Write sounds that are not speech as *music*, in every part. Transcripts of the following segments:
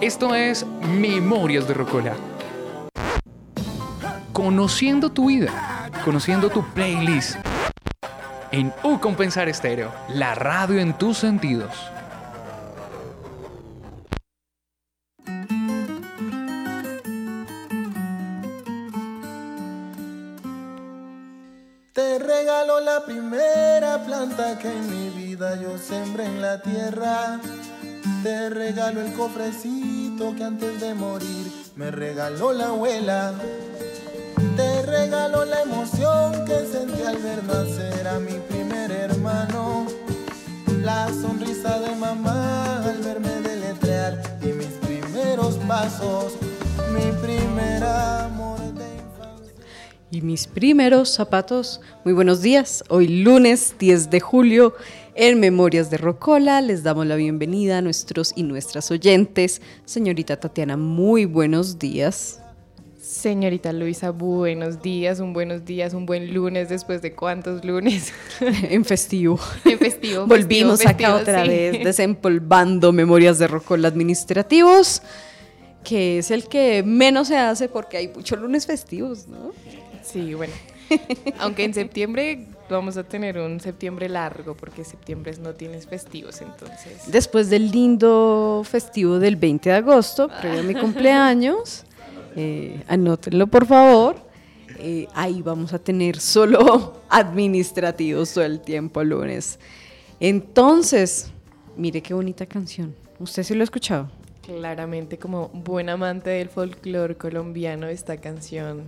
Esto es Memorias de Rocola. Conociendo tu vida, conociendo tu playlist. En U Compensar Estéreo, la radio en tus sentidos. Te regalo la primera planta que en mi vida yo sembré en la tierra. Te regalo el cofrecito que antes de morir me regaló la abuela. Te regalo la emoción que sentí al ver nacer a mi primer hermano. La sonrisa de mamá al verme deletrear y mis primeros pasos, mi primer amor de infancia. y mis primeros zapatos. Muy buenos días. Hoy lunes 10 de julio en Memorias de Rocola les damos la bienvenida a nuestros y nuestras oyentes. Señorita Tatiana, muy buenos días. Señorita Luisa, buenos días, un buenos días, un buen lunes después de cuántos lunes *laughs* en festivo. en festivo. Volvimos festivo, acá festivo, otra sí. vez desempolvando Memorias de Rocola administrativos, que es el que menos se hace porque hay muchos lunes festivos, ¿no? Sí, bueno. *laughs* Aunque en septiembre vamos a tener un septiembre largo porque septiembre no tienes festivos, entonces. Después del lindo festivo del 20 de agosto, previo a mi cumpleaños, eh, anótenlo por favor. eh, ahí vamos a tener solo *laughs* administrativos todo el tiempo lunes. Entonces, mire qué bonita canción. ¿Usted sí lo ha escuchado? Claramente, como buen amante del folclore colombiano, esta canción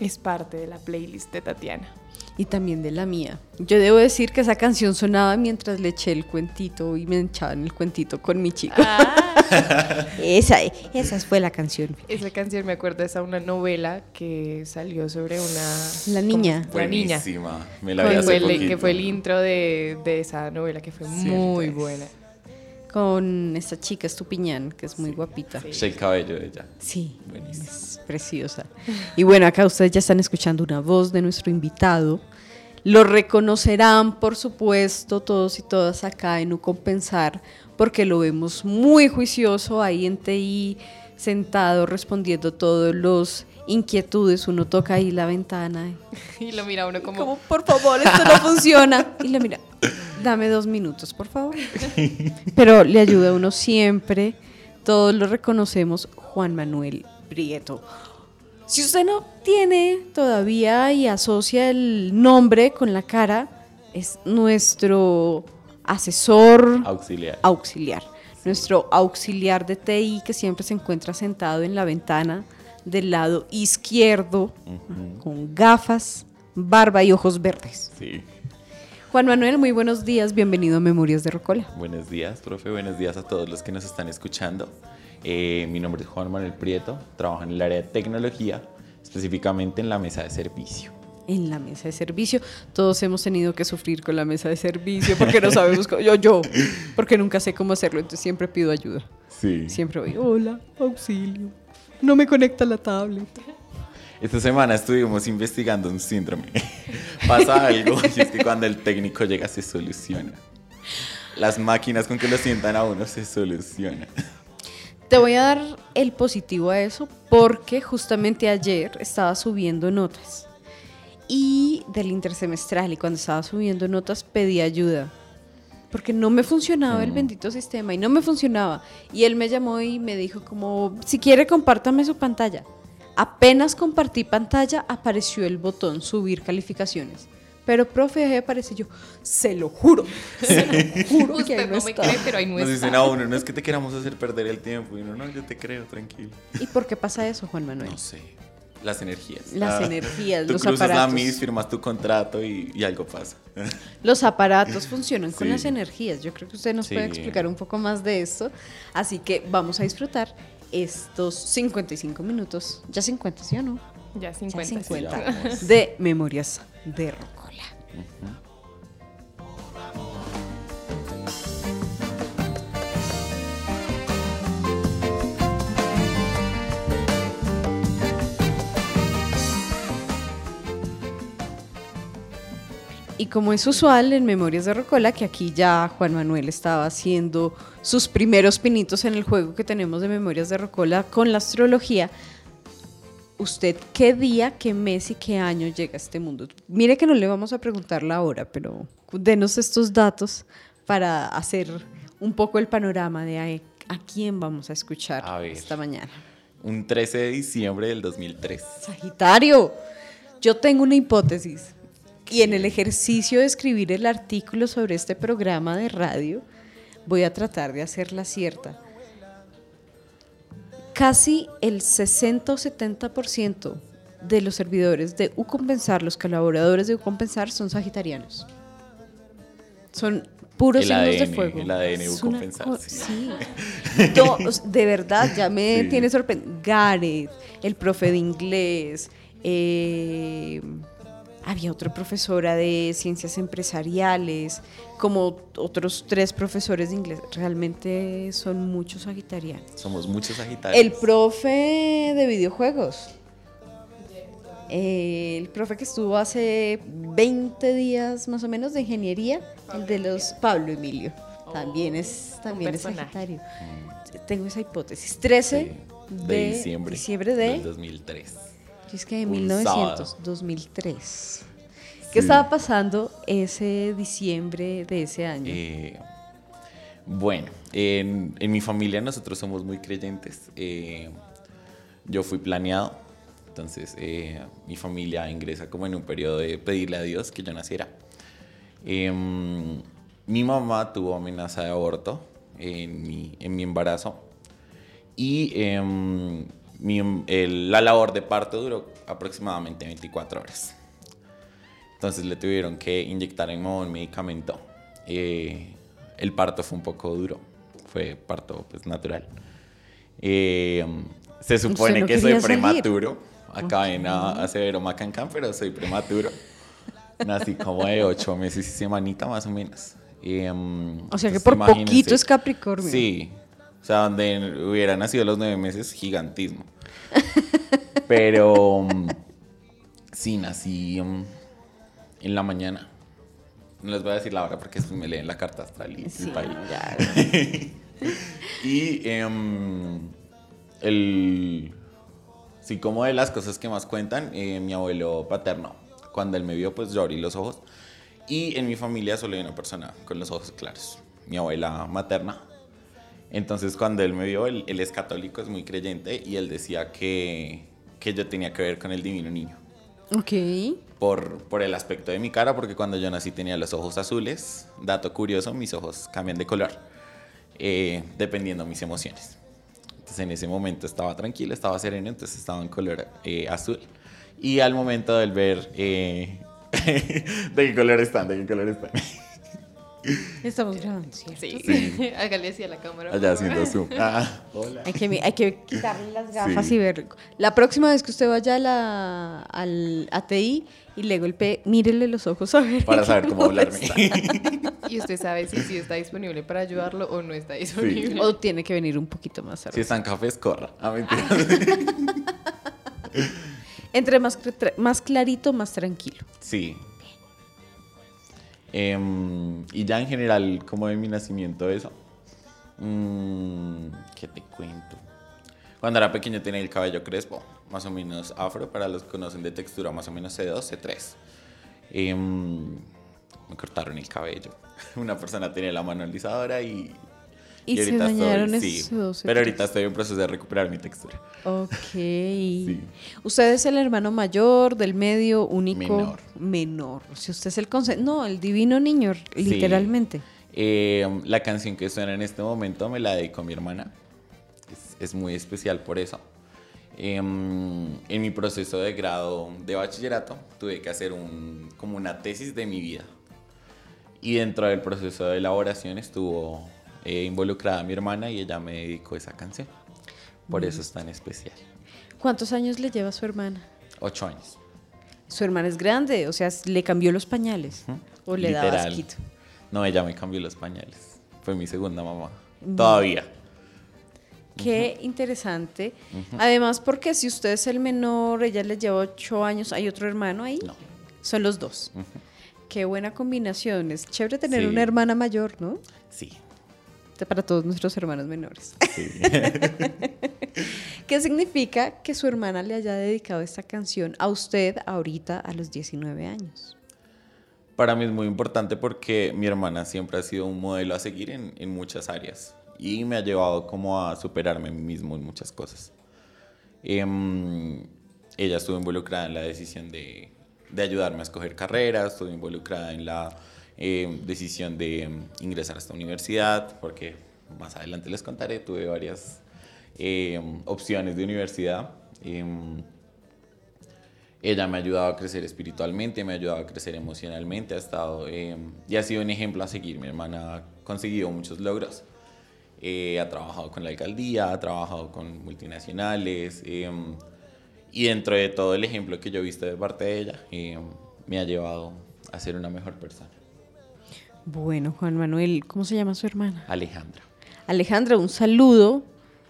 es parte de la playlist de Tatiana. Y también de la mía. Yo debo decir que esa canción sonaba mientras le eché el cuentito y me echaban el cuentito con mi chico. *laughs* esa, esa fue la canción. Esa canción me acuerdo es a una novela que salió sobre una... La niña. La niña. Me la vi hace fue el- poquito. que fue el intro de, de esa novela que fue muy buena. Con esta chica Estupiñán, que es muy guapita. Es el cabello de ella. Sí, Buenísimo. es preciosa. Y bueno, acá ustedes ya están escuchando una voz de nuestro invitado. Lo reconocerán, por supuesto, todos y todas acá en Ucompensar, porque lo vemos muy juicioso ahí en TI, sentado respondiendo todos los inquietudes. Uno toca ahí la ventana. Y *laughs* lo mira uno como... Como, por favor, esto no *laughs* funciona. Y le mira, dame dos minutos, por favor. Pero le ayuda a uno siempre. Todos lo reconocemos, Juan Manuel Prieto. Si usted no tiene todavía y asocia el nombre con la cara, es nuestro asesor Auxiliar. auxiliar. Nuestro auxiliar de TI que siempre se encuentra sentado en la ventana del lado izquierdo, con gafas, barba y ojos verdes. Sí. Juan Manuel, muy buenos días, bienvenido a Memorias de Rocola. Buenos días, profe. Buenos días a todos los que nos están escuchando. Eh, mi nombre es Juan Manuel Prieto. Trabajo en el área de tecnología, específicamente en la mesa de servicio. En la mesa de servicio, todos hemos tenido que sufrir con la mesa de servicio porque no sabemos cómo, yo, yo, porque nunca sé cómo hacerlo, entonces siempre pido ayuda. Sí. Siempre voy, hola, auxilio, no me conecta la tablet. Esta semana estuvimos investigando un síndrome. *laughs* Pasa algo y es que cuando el técnico llega se soluciona. Las máquinas con que lo sientan a uno se solucionan. Te voy a dar el positivo a eso porque justamente ayer estaba subiendo notas y del intersemestral y cuando estaba subiendo notas pedí ayuda porque no me funcionaba el bendito sistema y no me funcionaba y él me llamó y me dijo como si quiere compártame su pantalla. Apenas compartí pantalla apareció el botón subir calificaciones. Pero profe, ahí aparece yo, se lo juro, se lo *laughs* juro que ahí Usted no no me está". cree, pero ahí no Nos dicen a uno, no es que te queramos hacer perder el tiempo. Y uno, no, yo te creo, tranquilo. ¿Y por qué pasa eso, Juan Manuel? No sé. Las energías. Las Ah, energías, tú los cruzas la aparatos. MIS, firmas tu contrato y, y algo pasa. *laughs* Los aparatos funcionan con Sí. las energías. Yo creo que usted nos Sí. puede explicar un poco más de esto. Así que vamos a disfrutar estos 55 minutos. Ya 50, ¿sí o no? Ya Ya 50. sí. 50 vamos. de Memorias de Rocola. Y como es usual en Memorias de Rocola, que aquí ya Juan Manuel estaba haciendo sus primeros pinitos en el juego que tenemos de Memorias de Rocola con la astrología, ¿usted qué día, qué mes y qué año llega a este mundo? Mire que no le vamos a preguntar la hora, pero denos estos datos para hacer un poco el panorama de a, a quién vamos a escuchar A ver. esta mañana. Un 13 de diciembre del 2003. Sagitario, yo tengo una hipótesis y en el ejercicio de escribir el artículo sobre este programa de radio voy a tratar de hacerla cierta. Casi el 60 o 70% de los servidores de Ucompensar, los colaboradores de Ucompensar son sagitarianos. Son puros El signos de fuego. el ADN Ucompensar, co- sí. sí. *laughs* De verdad, ya me Sí. tiene sorprendido. Gareth, el profe de inglés, eh, había otra profesora de ciencias empresariales, como otros tres profesores de inglés. Realmente son muchos sagitarianos. Somos muchos sagitarios. El profe de videojuegos. El profe que estuvo hace 20 días más o menos de ingeniería, el de los Pablo Emilio. También es, también es. Sagitario. Tengo esa hipótesis. 13 Sí, de, de diciembre, diciembre de, del 2003. Yo es que de un 1900, sábado. 2003. ¿Qué estaba pasando ese diciembre de ese año? Eh, bueno, en, en mi familia nosotros somos muy creyentes. Eh, yo fui planeado, entonces eh, mi familia ingresa como en un periodo de pedirle a Dios que yo naciera. Em, mi mamá tuvo amenaza de aborto en mi, en mi embarazo y em, mi- el- la labor de parto duró aproximadamente 24 horas. Entonces le tuvieron que inyectar en un medicamento. Eh, el parto fue un poco duro, fue parto pues, natural. Eh, se supone no que soy salir? prematuro. Acá en a, a Severo Macancán, pero soy prematuro. Nací como de ocho meses y semanita más o menos. Eh, o sea que por poquito es Capricornio. Sí, o sea, donde hubiera nacido a los nueve meses, gigantismo. Pero mm, sí, nací mm, en la mañana. No les voy a decir la hora porque me leen la carta astral y Sí, país. ya. *laughs* Y em, el. Sí, como de las cosas que más cuentan, eh, mi abuelo paterno, cuando él me vio, pues yo abrí los ojos. Y en mi familia solo hay una persona con los ojos claros, mi abuela materna. Entonces, cuando él me vio, él, él es católico, es muy creyente, y él decía que, que yo tenía que ver con el divino niño. Ok. Por, por el aspecto de mi cara, porque cuando yo nací tenía los ojos azules. Dato curioso, mis ojos cambian de color, eh, dependiendo mis emociones. Entonces en ese momento estaba tranquilo, estaba sereno, entonces estaba en color eh, azul. Y al momento del ver eh, *laughs* de qué color están, de qué color están. Estamos grabando, ¿cierto? Sí. Sí. *laughs* Hágale así a la cámara. Allá haciendo zoom. *laughs* Ah, hola. Hay que, mi- hay que quitarle las gafas Sí. y ver. La próxima vez que usted vaya a la, al ATI y le golpee, mírele los ojos a ver. Para saber cómo hablarme. está. *laughs* Y usted sabe si está disponible para ayudarlo o no está disponible. O tiene que venir un poquito más Si tarde. están cafés, corra. Ah, mentira. Entre más, más clarito, más tranquilo. Sí. Em, y ya en general, como de mi nacimiento, eso. Mm, ¿Qué te cuento? Cuando era pequeño tenía el cabello crespo, más o menos afro, para los que conocen de textura, más o menos C2, C3. Em, me cortaron el cabello. *laughs* Una persona tenía la mano alisadora y. Y, se ahorita dañaron estoy, esos sí, dos, Pero ahorita estoy en proceso de recuperar mi textura. Ok. *laughs* Usted es el hermano mayor, del medio, único. Menor. Menor. Si usted es el conse- No, el divino niño, literalmente. Eh, la canción que suena en este momento me la dedico a mi hermana. Es, es muy especial por eso. Em, en mi proceso de grado de bachillerato tuve que hacer un, como una tesis de mi vida. Y dentro del proceso de elaboración estuvo eh, involucrada mi hermana y ella me dedicó esa canción. Por eso es tan especial. ¿Cuántos años le lleva a su hermana? Ocho años. Su hermana es grande, o sea, le cambió los pañales. O le daba Literal. asquito. No, ella me cambió los pañales. Fue mi segunda mamá. Mm. Todavía. Qué interesante. Además, porque si usted es el menor, ella le lleva ocho años, ¿hay otro hermano ahí? No. Son los dos. qué buena combinación. Es chévere tener Sí. una hermana mayor, ¿no? Sí. Para todos nuestros hermanos menores. sí. *laughs* ¿Qué significa que su hermana le haya dedicado esta canción a usted ahorita a los 19 años? Para mí es muy importante porque mi hermana siempre ha sido un modelo a seguir en, en muchas áreas y me ha llevado como a superarme a mí mismo en muchas cosas. Em, ella estuvo involucrada en la decisión de, de ayudarme a escoger carreras, estuvo involucrada en la em, decisión de em, ingresar a esta universidad, porque más adelante les contaré, tuve varias em, opciones de universidad. Em, ella me ha ayudado a crecer espiritualmente, me ha ayudado a crecer emocionalmente, ha estado eh, y ha sido un ejemplo a seguir. Mi hermana ha conseguido muchos logros. Eh, ha trabajado con la alcaldía, ha trabajado con multinacionales eh, y dentro de todo el ejemplo que yo he visto de parte de ella, eh, me ha llevado a ser una mejor persona. Bueno, Juan Manuel, ¿cómo se llama su hermana? Alejandra. Alejandra, un saludo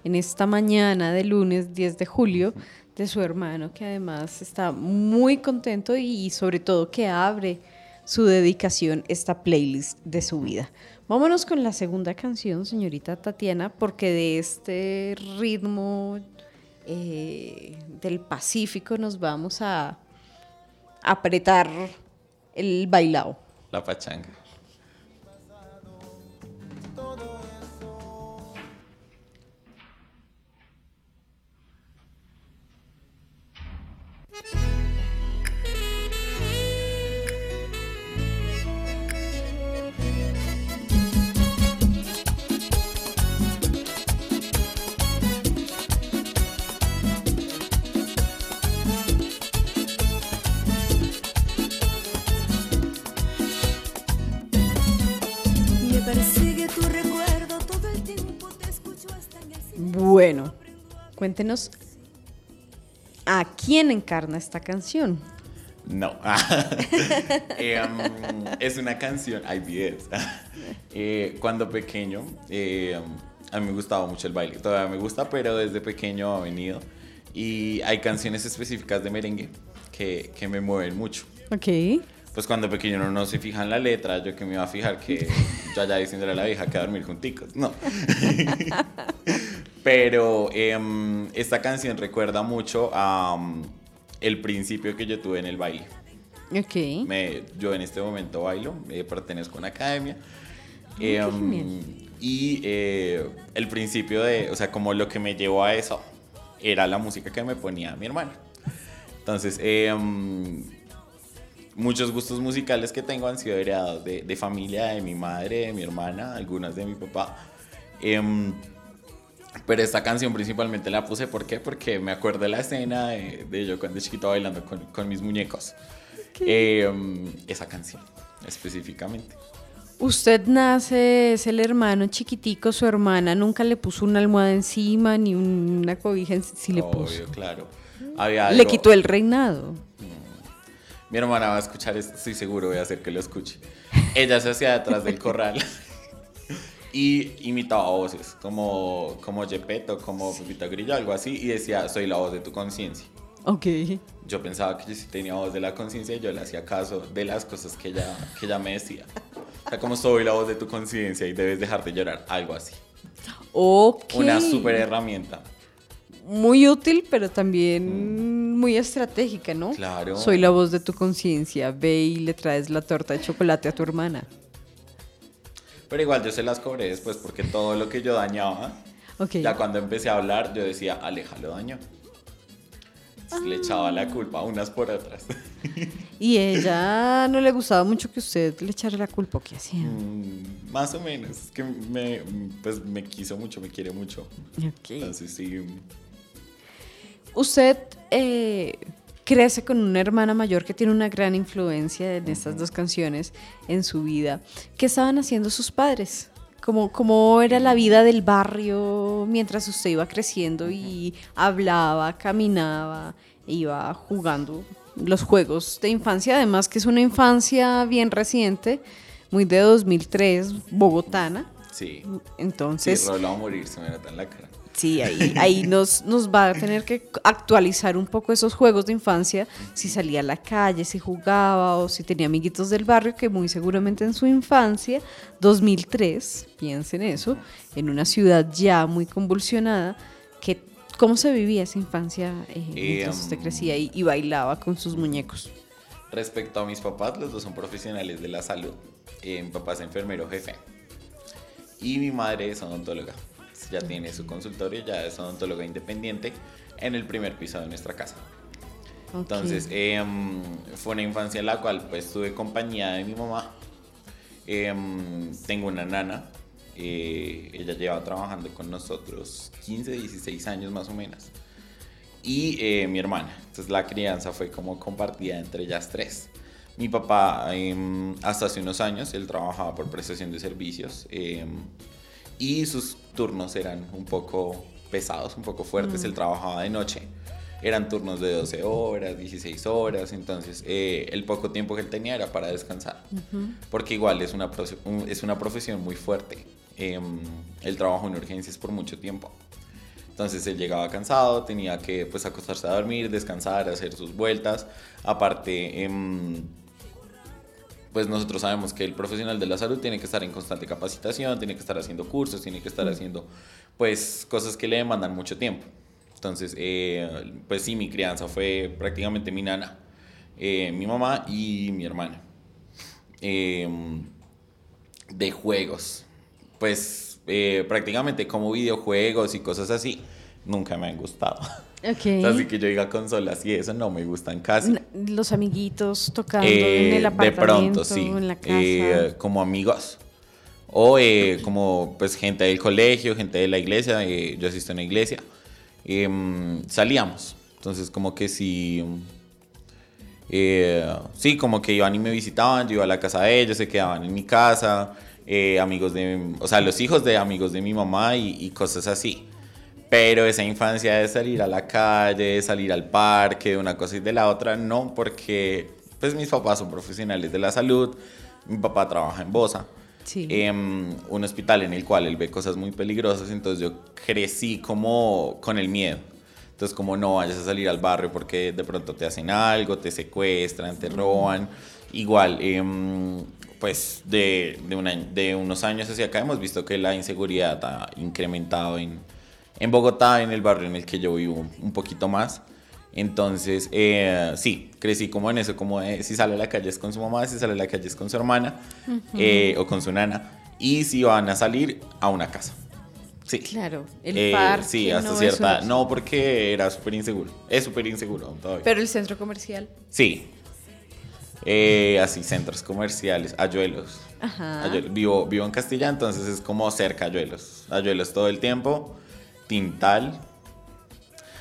en esta mañana de lunes 10 de julio de su hermano, que además está muy contento y sobre todo que abre su dedicación esta playlist de su vida. Vámonos con la segunda canción, señorita Tatiana, porque de este ritmo eh, del Pacífico nos vamos a apretar el bailao. La pachanga. Cuéntenos a quién encarna esta canción. No. *laughs* Eh, um, es una canción, hay videos. *laughs* Eh, cuando pequeño, eh, um, a mí me gustaba mucho el baile. Todavía me gusta, pero desde pequeño ha venido. Y hay canciones específicas de merengue que, que me mueven mucho. Ok. Pues cuando pequeño uno no se fija en la letra, yo que me iba a fijar que yo allá diciéndole a la vieja que a dormir junticos. No. *laughs* Pero em, esta canción recuerda mucho a um, el principio que yo tuve en el baile. Ok. Me- yo en este momento bailo, eh, pertenezco a una academia. qué Em, genial. y eh, el principio de, o sea, como lo que me llevó a eso era la música que me ponía mi hermana. Entonces, em, muchos gustos musicales que tengo han sido heredados de, de familia, de mi madre, de mi hermana, algunas de mi papá. Pero esta canción principalmente la puse, ¿por qué? Porque me acuerdo de la escena de, de yo cuando chiquito bailando con, con mis muñecos. Em, esa canción, específicamente. Usted nace, es el hermano chiquitico, su hermana nunca le puso una almohada encima ni una cobija, en- sí le puso. Obvio, claro. Había Le quitó el reinado. Mi hermana va a escuchar esto, estoy seguro, voy a hacer que lo escuche. Ella se hacía detrás del corral *laughs* y imitaba voces, como, como Gepetto, como Pepito Grillo, algo así, y decía, soy la voz de tu conciencia. Ok. Yo pensaba que yo sí tenía voz de la conciencia y yo le hacía caso de las cosas que ella, que ella me decía. O sea, como soy la voz de tu conciencia y debes dejar de llorar, algo así. Ok. Una super herramienta. Muy útil, pero también muy estratégica, ¿no? Claro. Soy la voz de tu conciencia. Ve y le traes la torta de chocolate a tu hermana. Pero igual yo se las cobré después porque todo lo que yo dañaba, Ok. ya cuando empecé a hablar, yo decía, Aleja lo dañó. Entonces, Le echaba la culpa unas por otras. *laughs* Y ella no le gustaba mucho que usted le echara la culpa. ¿o ¿Qué hacía? Mm, Más o menos. Es que me, pues, me quiso mucho, me quiere mucho. Ok. Entonces sí. Usted eh, crece con una hermana mayor que tiene una gran influencia en estas dos canciones en su vida. ¿Qué estaban haciendo sus padres? ¿Cómo, ¿Cómo era la vida del barrio mientras usted iba creciendo y hablaba, caminaba, iba jugando los juegos de infancia? Además que es una infancia bien reciente, muy de 2003, bogotana. Sí. Entonces, sí, Rolo va a morir, se me nota en la cara. Sí, ahí, ahí *laughs* nos, nos va a tener que actualizar un poco esos juegos de infancia, si salía a la calle, si jugaba o si tenía amiguitos del barrio, que muy seguramente en su infancia, 2003, piensen eso, en una ciudad ya muy convulsionada, que ¿cómo se vivía esa infancia eh, mientras Em, usted crecía y, y bailaba con sus muñecos? Respecto a mis papás, los dos son profesionales de la salud. Eh, mi papá es enfermero jefe. Y mi madre es odontóloga. Ya tiene su consultorio, ya es odontóloga independiente en el primer piso de nuestra casa. Ok. Entonces, em, fue una infancia en la cual pues tuve compañía de mi mamá. Em, tengo una nana. eh, ella lleva trabajando con nosotros 15, 16 años más o menos. Y eh, mi hermana. Entonces la crianza fue como compartida entre ellas tres. Mi papá, em, hasta hace unos años, él trabajaba por prestación de servicios. Y sus turnos eran un poco pesados, un poco fuertes. Él trabajaba de noche. Eran turnos de 12 horas, 16 horas. Entonces, eh, el poco tiempo que él tenía era para descansar. Porque igual es una, es una profesión muy fuerte. Em, él trabajó en urgencias por mucho tiempo. Entonces él llegaba cansado, tenía que pues acostarse a dormir, descansar, hacer sus vueltas. Aparte, em, pues nosotros sabemos que el profesional de la salud tiene que estar en constante capacitación, tiene que estar haciendo cursos, tiene que estar haciendo pues cosas que le demandan mucho tiempo. Entonces, eh, pues sí, mi crianza fue prácticamente mi nana, eh, mi mamá y mi hermana. Em, de juegos, pues eh, prácticamente como videojuegos y cosas así, nunca me han gustado. *laughs* Ok. Así que yo diga consolas y eso no me gustan casi. Los amiguitos tocando Eh, en el de apartamento, pronto, sí. en la casa. Eh, como amigos. O eh, como pues gente del colegio, gente de la iglesia. eh, yo asisto a una iglesia. em, salíamos. Entonces como que sí... eh, sí, como que iban y me visitaban, yo iba a la casa de ellos, se quedaban en mi casa, eh, amigos de, o sea, los hijos de amigos de mi mamá y, y cosas así. Pero esa infancia de salir a la calle, salir al parque, de una cosa y de la otra, no, porque pues mis papás son profesionales de la salud, mi papá trabaja en Bosa, Sí. em, un hospital en el cual él ve cosas muy peligrosas, entonces yo crecí como con el miedo. Entonces como no vayas a salir al barrio porque de pronto te hacen algo, te secuestran, te roban. Igual, em, pues de, de, de unos años hacia acá hemos visto que la inseguridad ha incrementado en, en Bogotá, en el barrio en el que yo vivo un poquito más. Entonces, eh, sí, crecí como en eso, como de, si sale a la calle es con su mamá, si sale a la calle es con su hermana eh, o con su nana. Y si van a salir a una casa. Sí. Claro, el Eh, parque. Sí, hasta no, cierta. eso no. No, porque era súper inseguro. Es súper inseguro todavía. Pero el centro comercial. Sí. Eh, así, centros comerciales, Ayuelos. Ajá. Ayuelos. Vivo, vivo en Castilla, entonces es como cerca Ayuelos. Ayuelos todo el tiempo. Tintal.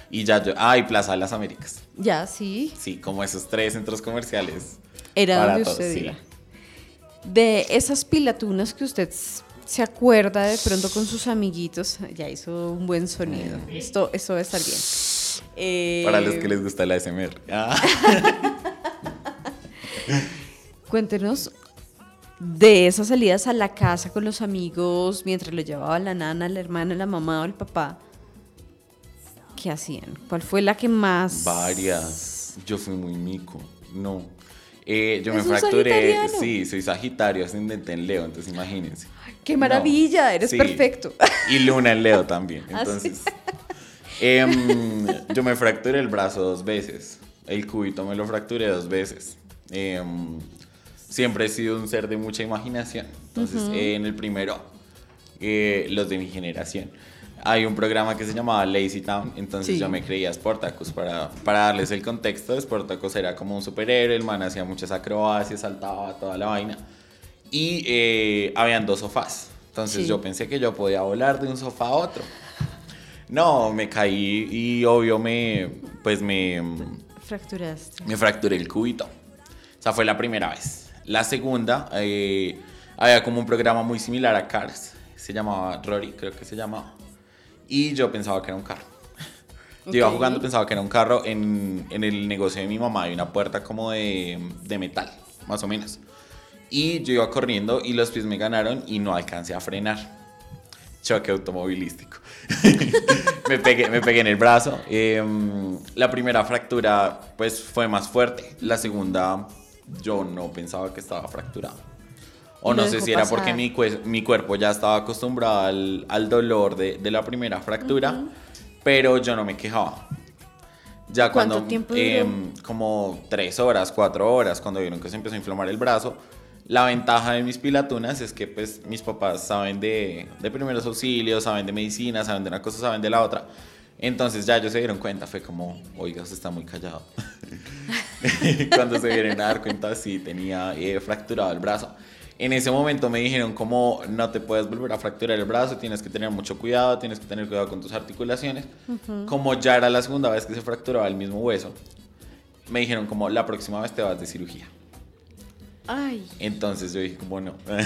Y ya yo. Ah, y Plaza de las Américas. Ya, sí. Sí, como esos tres centros comerciales. Era donde todos, usted sí. iba. De esas pilatunas que usted se acuerda de pronto con sus amiguitos, ya hizo un buen sonido. Esto, esto va a estar bien. Eh, Para los que les gusta la SMR. Ah. *laughs* Cuéntenos de esas salidas a la casa con los amigos mientras lo llevaba la nana, la hermana, la mamá o el papá. ¿Qué hacían? ¿Cuál fue la que más? Varias. Yo fui muy mico. No. Eh, yo me ¿Es un fracturé. Sí, soy Sagitario, ascendente en Leo, entonces imagínense. ¡Qué maravilla! No, Eres sí. perfecto. Y Luna en Leo también. Ah. Entonces. em, yo me fracturé el brazo dos veces. El cúbito me lo fracturé dos veces. Em, siempre he sido un ser de mucha imaginación. Entonces, eh, en el primero, eh, los de mi generación. Hay un programa que se llamaba Lazy Town, entonces Sí. yo me creía Sportacus. Para, para darles el contexto, Sportacus era como un superhéroe, el man hacía muchas acrobacias, saltaba toda la vaina. Y eh, habían dos sofás. Entonces Sí. yo pensé que yo podía volar de un sofá a otro. No, me caí y obvio me, pues me, Fracturaste. me fracturé el cúbito. O sea, fue la primera vez. La segunda, eh, había como un programa muy similar a Cars. Se llamaba Rory, creo que se llamaba. Y yo pensaba que era un carro. *laughs* Yo iba jugando, pensaba que era un carro. En, en el negocio de mi mamá hay una puerta como de, de metal, más o menos. Y yo iba corriendo y los pies me ganaron y no alcancé a frenar. choque automovilístico. *laughs* me, pegué, me pegué en el brazo. Em, la primera fractura pues fue más fuerte. La segunda yo no pensaba que estaba fracturada. O no sé si era pasar. porque mi, mi cuerpo ya estaba acostumbrado al, al dolor de, de la primera fractura, pero yo no me quejaba. Ya ¿Cuánto cuando, tiempo duró? em, como tres horas, cuatro horas, cuando vieron que se empezó a inflamar el brazo, la ventaja de mis pilatunas es que pues mis papás saben de, de primeros auxilios, saben de medicina, saben de una cosa, saben de la otra. Entonces ya ellos se dieron cuenta, fue como, oiga, usted está muy callado. *laughs* *laughs* Cuando se dieron a dar cuenta, sí, tenía eh, fracturado el brazo. En ese momento me dijeron como, no te puedes volver a fracturar el brazo, tienes que tener mucho cuidado, tienes que tener cuidado con tus articulaciones. Como ya era la segunda vez que se fracturaba el mismo hueso, me dijeron como, la próxima vez te vas de cirugía. Ay, Entonces yo dije, como no, *laughs* me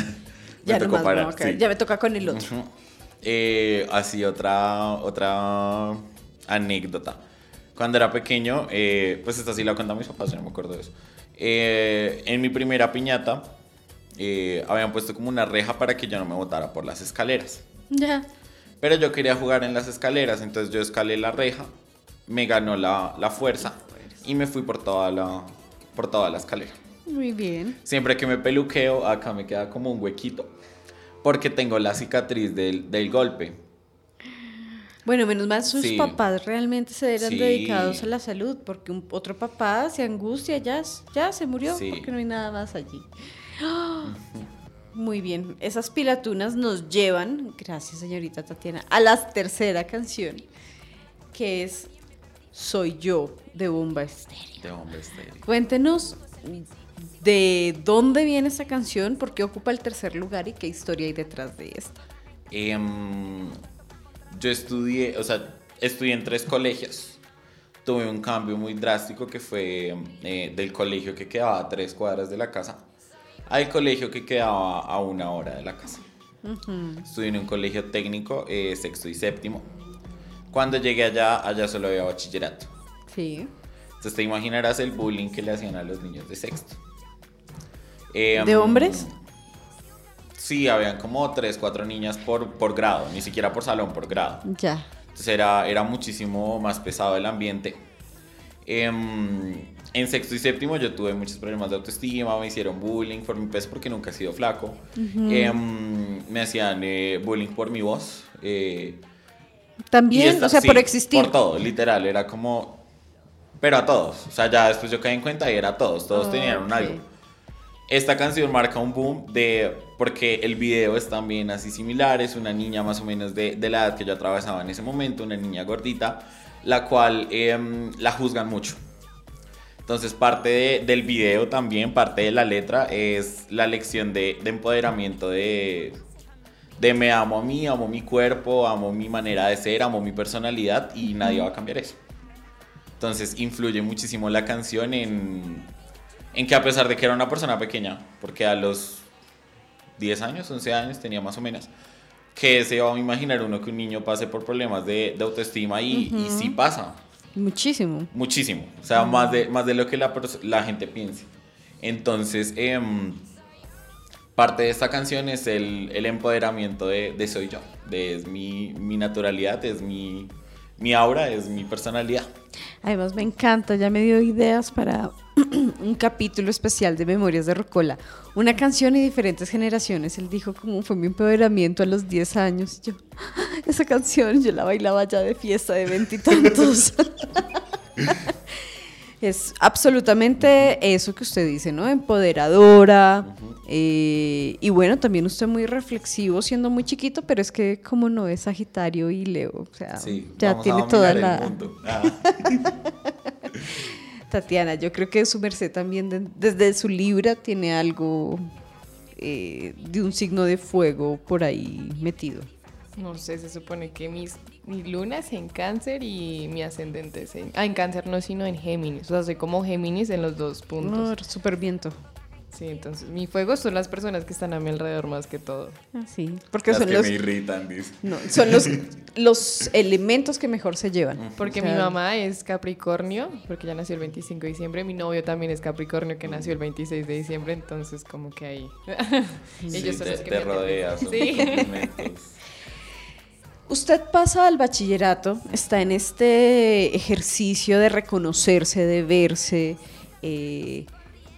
ya tocó nomás parar. sí. Ya me toca con el otro. Ujú. Eh, así otra, otra anécdota. Cuando era pequeño, eh, pues esta sí la cuentan mis papás, yo no me acuerdo de eso. Eh, en mi primera piñata eh, habían puesto como una reja para que yo no me botara por las escaleras. Ya. Pero yo quería jugar en las escaleras, entonces yo escalé la reja, me ganó la, la fuerza y me fui por toda la, por toda la escalera. Muy bien. Siempre que me peluqueo, acá me queda como un huequito. Porque tengo la cicatriz del, del golpe. Bueno, menos mal sus Sí. papás realmente se eran Sí. dedicados a la salud, porque un, otro papá se angustia, ya, ya se murió, Sí. porque no hay nada más allí. Muy bien, esas pilatunas nos llevan, gracias señorita Tatiana, a la tercera canción, que es Soy yo de Bomba Estéreo. De hombre estéril. Cuéntenos de dónde viene esta canción, por qué ocupa el tercer lugar y qué historia hay detrás de esta. Em, yo estudié, o sea, estudié en tres colegios. Tuve un cambio muy drástico que fue eh, del colegio que quedaba a tres cuadras de la casa al colegio que quedaba a una hora de la casa. Estudié en un colegio técnico, eh, sexto y séptimo. Cuando llegué allá, allá solo había bachillerato. Sí. Entonces te imaginarás el bullying que le hacían a los niños de sexto. Em, ¿De hombres? Sí, habían como tres, cuatro niñas por, por grado, ni siquiera por salón, por grado. Ya. Entonces era, era muchísimo más pesado el ambiente. Em, en sexto y séptimo yo tuve muchos problemas de autoestima, me hicieron bullying por mi peso porque nunca he sido flaco. Em, me hacían eh, bullying por mi voz. eh, También, esta- o sea, sí, por existir. Por todo, literal, era como... Pero a todos. O sea, ya después yo caí en cuenta y era a todos, todos tenían un algo. Esta canción marca un boom de porque el video es también así similar, es una niña más o menos de, de la edad que yo atravesaba en ese momento, una niña gordita, la cual em, la juzgan mucho. Entonces parte de- del video también, parte de la letra, es la lección de, de empoderamiento de, de me amo a mí, amo mi cuerpo, amo mi manera de ser, amo mi personalidad y nadie va a cambiar eso. Entonces influye muchísimo la canción en, en que a pesar de que era una persona pequeña, porque a los 10 años, 11 años tenía más o menos, que se va a imaginar uno que un niño pase por problemas de, de autoestima y, y sí pasa, Muchísimo. muchísimo, o sea, más de, más de lo que la, la gente piense. Entonces, em, parte de esta canción es el, el empoderamiento de, de soy yo, de es mi, mi naturalidad, es mi, mi aura, es mi personalidad. Además me encanta, ya me dio ideas para *clears throat* un capítulo especial de Memorias de Rocola. Una canción y diferentes generaciones. Él dijo cómo fue mi empoderamiento a los 10 años. Yo, *laughs* esa canción yo la bailaba ya de fiesta de veintitantos. *laughs* es absolutamente eso que usted dice, ¿no? Empoderadora. eh, y bueno, también usted muy reflexivo siendo muy chiquito, pero es que como no es Sagitario y Leo, o sea, Sí, ya tiene toda el la... Ah. *laughs* Tatiana, yo creo que su merced también de- desde su libra tiene algo eh, de un signo de fuego por ahí metido. No sé, se supone que mis, mi luna es en cáncer y mi ascendente es en... Ah, en cáncer no, sino en Géminis. O sea, soy como Géminis en los dos puntos. No, super viento. Sí, entonces mi fuego son las personas que están a mi alrededor más que todo. Ah, sí, porque Las son que los, me irritan, dice. no, son los, *laughs* los elementos que mejor se llevan. Porque O sea, mi mamá es Capricornio, porque ya nació el 25 de diciembre. Mi novio también es Capricornio, que nació el 26 de diciembre. Entonces, como que ahí. *laughs* Sí, Ellos son te, los que te me rodeas. *laughs* Sí. Usted pasa al bachillerato, está en este ejercicio de reconocerse, de verse, eh,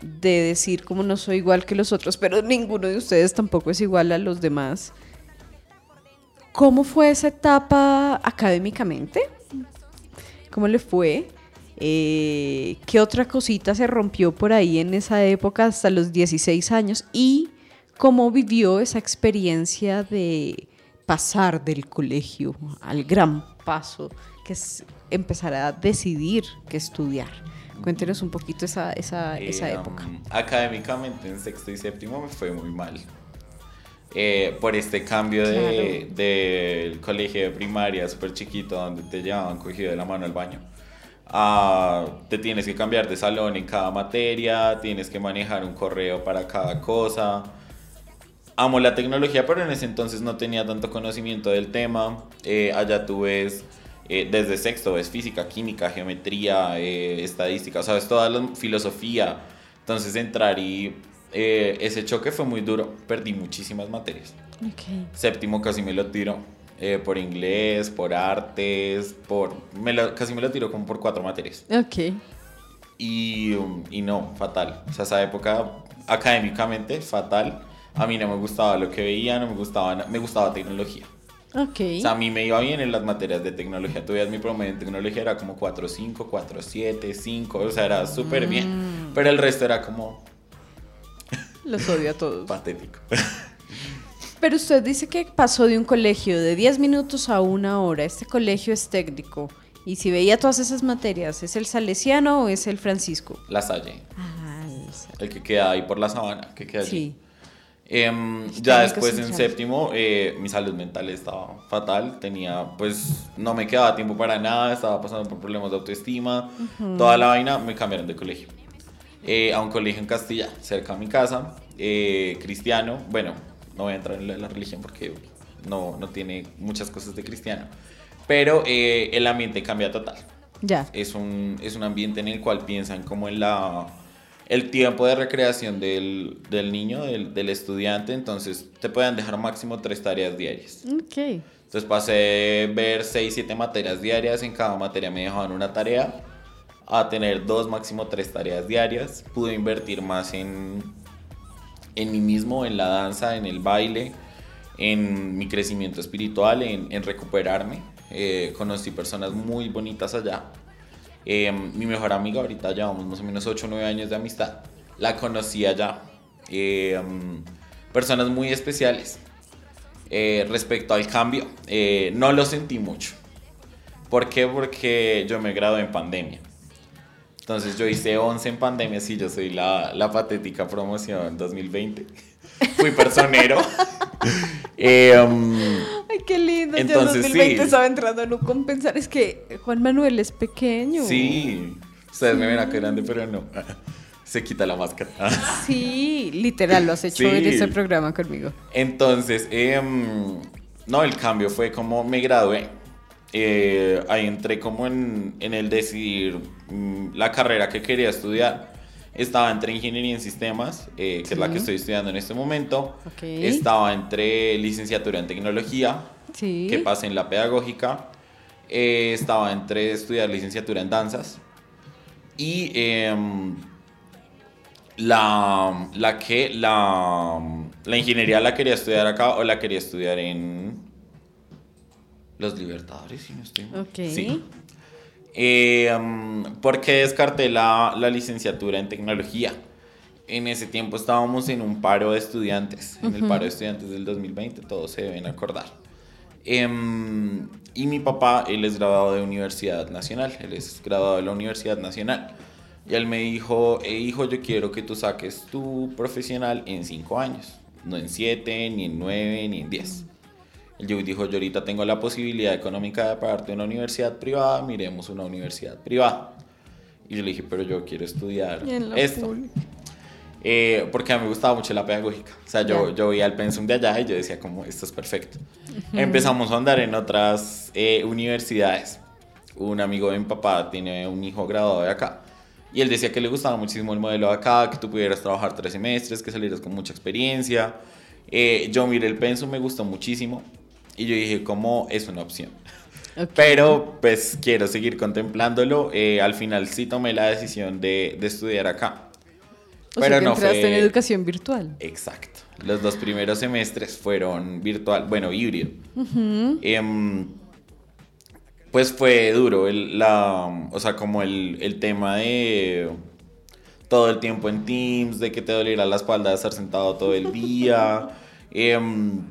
de decir como no soy igual que los otros, pero ninguno de ustedes tampoco es igual a los demás. ¿Cómo fue esa etapa académicamente? ¿Cómo le fue? Eh, ¿Qué otra cosita se rompió por ahí en esa época hasta los 16 años? ¿Y cómo vivió esa experiencia de pasar del colegio al gran paso, que es empezar a decidir qué estudiar? Cuéntenos un poquito esa, esa, esa Eh, época. um, académicamente en sexto y séptimo me fue muy mal. Eh, por este cambio de, del colegio de primaria súper chiquito donde te llevaban cogido de la mano al baño. a te tienes que cambiar de salón en cada materia, tienes que manejar un correo para cada cosa. Amo la tecnología, pero en ese entonces no tenía tanto conocimiento del tema. Eh, allá tú ves, eh, desde sexto, ves física, química, geometría, eh, estadística, o sea, ves toda la filosofía. Entonces entrar y eh, ese choque fue muy duro. Perdí muchísimas materias. Ok. Séptimo casi me lo tiro eh, por inglés, por artes, por... Me lo- casi me lo tiro como por cuatro materias. Ok. Y, y no, fatal. O sea, esa época académicamente fatal. A mí no me gustaba lo que veía, no me gustaba, me gustaba tecnología. Ok. O sea, a mí me iba bien en las materias de tecnología. Tú veías mi promedio en tecnología era como 4.5, 4.7, 5. O sea, era súper bien. Pero el resto era como *laughs* Los odio a todos. patético. *laughs* Pero usted dice que pasó de un colegio de 10 minutos a una hora. Este colegio es técnico. Y si veía todas esas materias, ¿es el Salesiano o es el Francisco? La Salle. Ah, El que queda ahí por la sabana, que queda allí. sí. Técnico ya después en séptimo eh, mi salud mental estaba fatal, tenía pues no me quedaba tiempo para nada, estaba pasando por problemas de autoestima, toda la vaina, me cambiaron de colegio. Eh, a un colegio en Castilla, cerca de mi casa, eh, cristiano, bueno, no voy a entrar en la, la religión porque no, no tiene muchas cosas de cristiano, pero eh, el ambiente cambia total Ya. es un, es un ambiente en el cual piensan como en la el tiempo de recreación del, del niño, del, del estudiante, entonces te pueden dejar máximo tres tareas diarias. Ok. Entonces pasé de ver seis, siete materias diarias, en cada materia me dejaban una tarea, a tener dos, máximo tres tareas diarias. Pude invertir más en, en mí mismo, en la danza, en el baile, en mi crecimiento espiritual, en, en recuperarme. Eh, conocí personas muy bonitas allá. Eh, mi mejor amiga, ahorita llevamos más o menos 8 o 9 años de amistad, la conocí allá. Eh, personas muy especiales. Eh, respecto al cambio, no lo sentí mucho. ¿Por qué? Porque yo me gradué en pandemia. Entonces yo hice 11 en pandemia, sí, yo soy la, la patética promoción 2020. *laughs* Fui personero. *laughs* Eh, um, Ay, qué lindo. Entonces, ya 2020 sí. estaba entrando a no compensar. Es que Juan Manuel es pequeño. sí, ustedes me ven acá grande, pero no. *laughs* Se quita la máscara. *laughs* Sí, literal, lo has hecho Sí. en este programa conmigo. Entonces, em, no, el cambio fue como me gradué. Eh, ahí entré como en, en el decidir mm, la carrera que quería estudiar. Estaba entre ingeniería en sistemas, eh, que es la que estoy estudiando en este momento. Estaba entre licenciatura en tecnología, Sí. que pasé en la pedagógica. Eh, estaba entre estudiar licenciatura en danzas. Y em, la, la que la, la ingeniería la quería estudiar acá o la quería estudiar en Los Libertadores, si no estoy mal. Sí. Eh, ¿Por qué descarté la, la licenciatura en tecnología? En ese tiempo estábamos en un paro de estudiantes, en el paro de estudiantes del 2020, todos se deben acordar. Em, y mi papá, él es graduado de Universidad Nacional, él es graduado de la Universidad Nacional. Y él me dijo, "Eh, hijo, yo quiero que tú saques tu profesional en cinco años, no en siete, ni en nueve, ni en diez. Joey dijo, yo ahorita tengo la posibilidad económica de pagarte una universidad privada, miremos una universidad privada. Y yo le dije, pero yo quiero estudiar esto. Eh, porque a mí me gustaba mucho la pedagógica. O sea, yo, yo veía el pensum de allá y yo decía, como, esto es perfecto. Empezamos a andar en otras eh, universidades. Un amigo de mi papá tiene un hijo graduado de acá. Y él decía que le gustaba muchísimo el modelo de acá, que tú pudieras trabajar tres semestres, que salieras con mucha experiencia. Eh, yo miré el pensum, me gustó muchísimo. Y yo dije, ¿cómo es una opción? *laughs* Pero pues quiero seguir contemplándolo. Eh, al final sí tomé la decisión de, de estudiar acá. O Pero sea, que no entraste fue... en educación virtual. Exacto. Los dos primeros semestres fueron virtual, bueno, híbrido. Em, pues fue duro, el, la, o sea, como el, el tema de todo el tiempo en Teams, de que te doliera la espalda de estar sentado todo el día. *laughs* Em,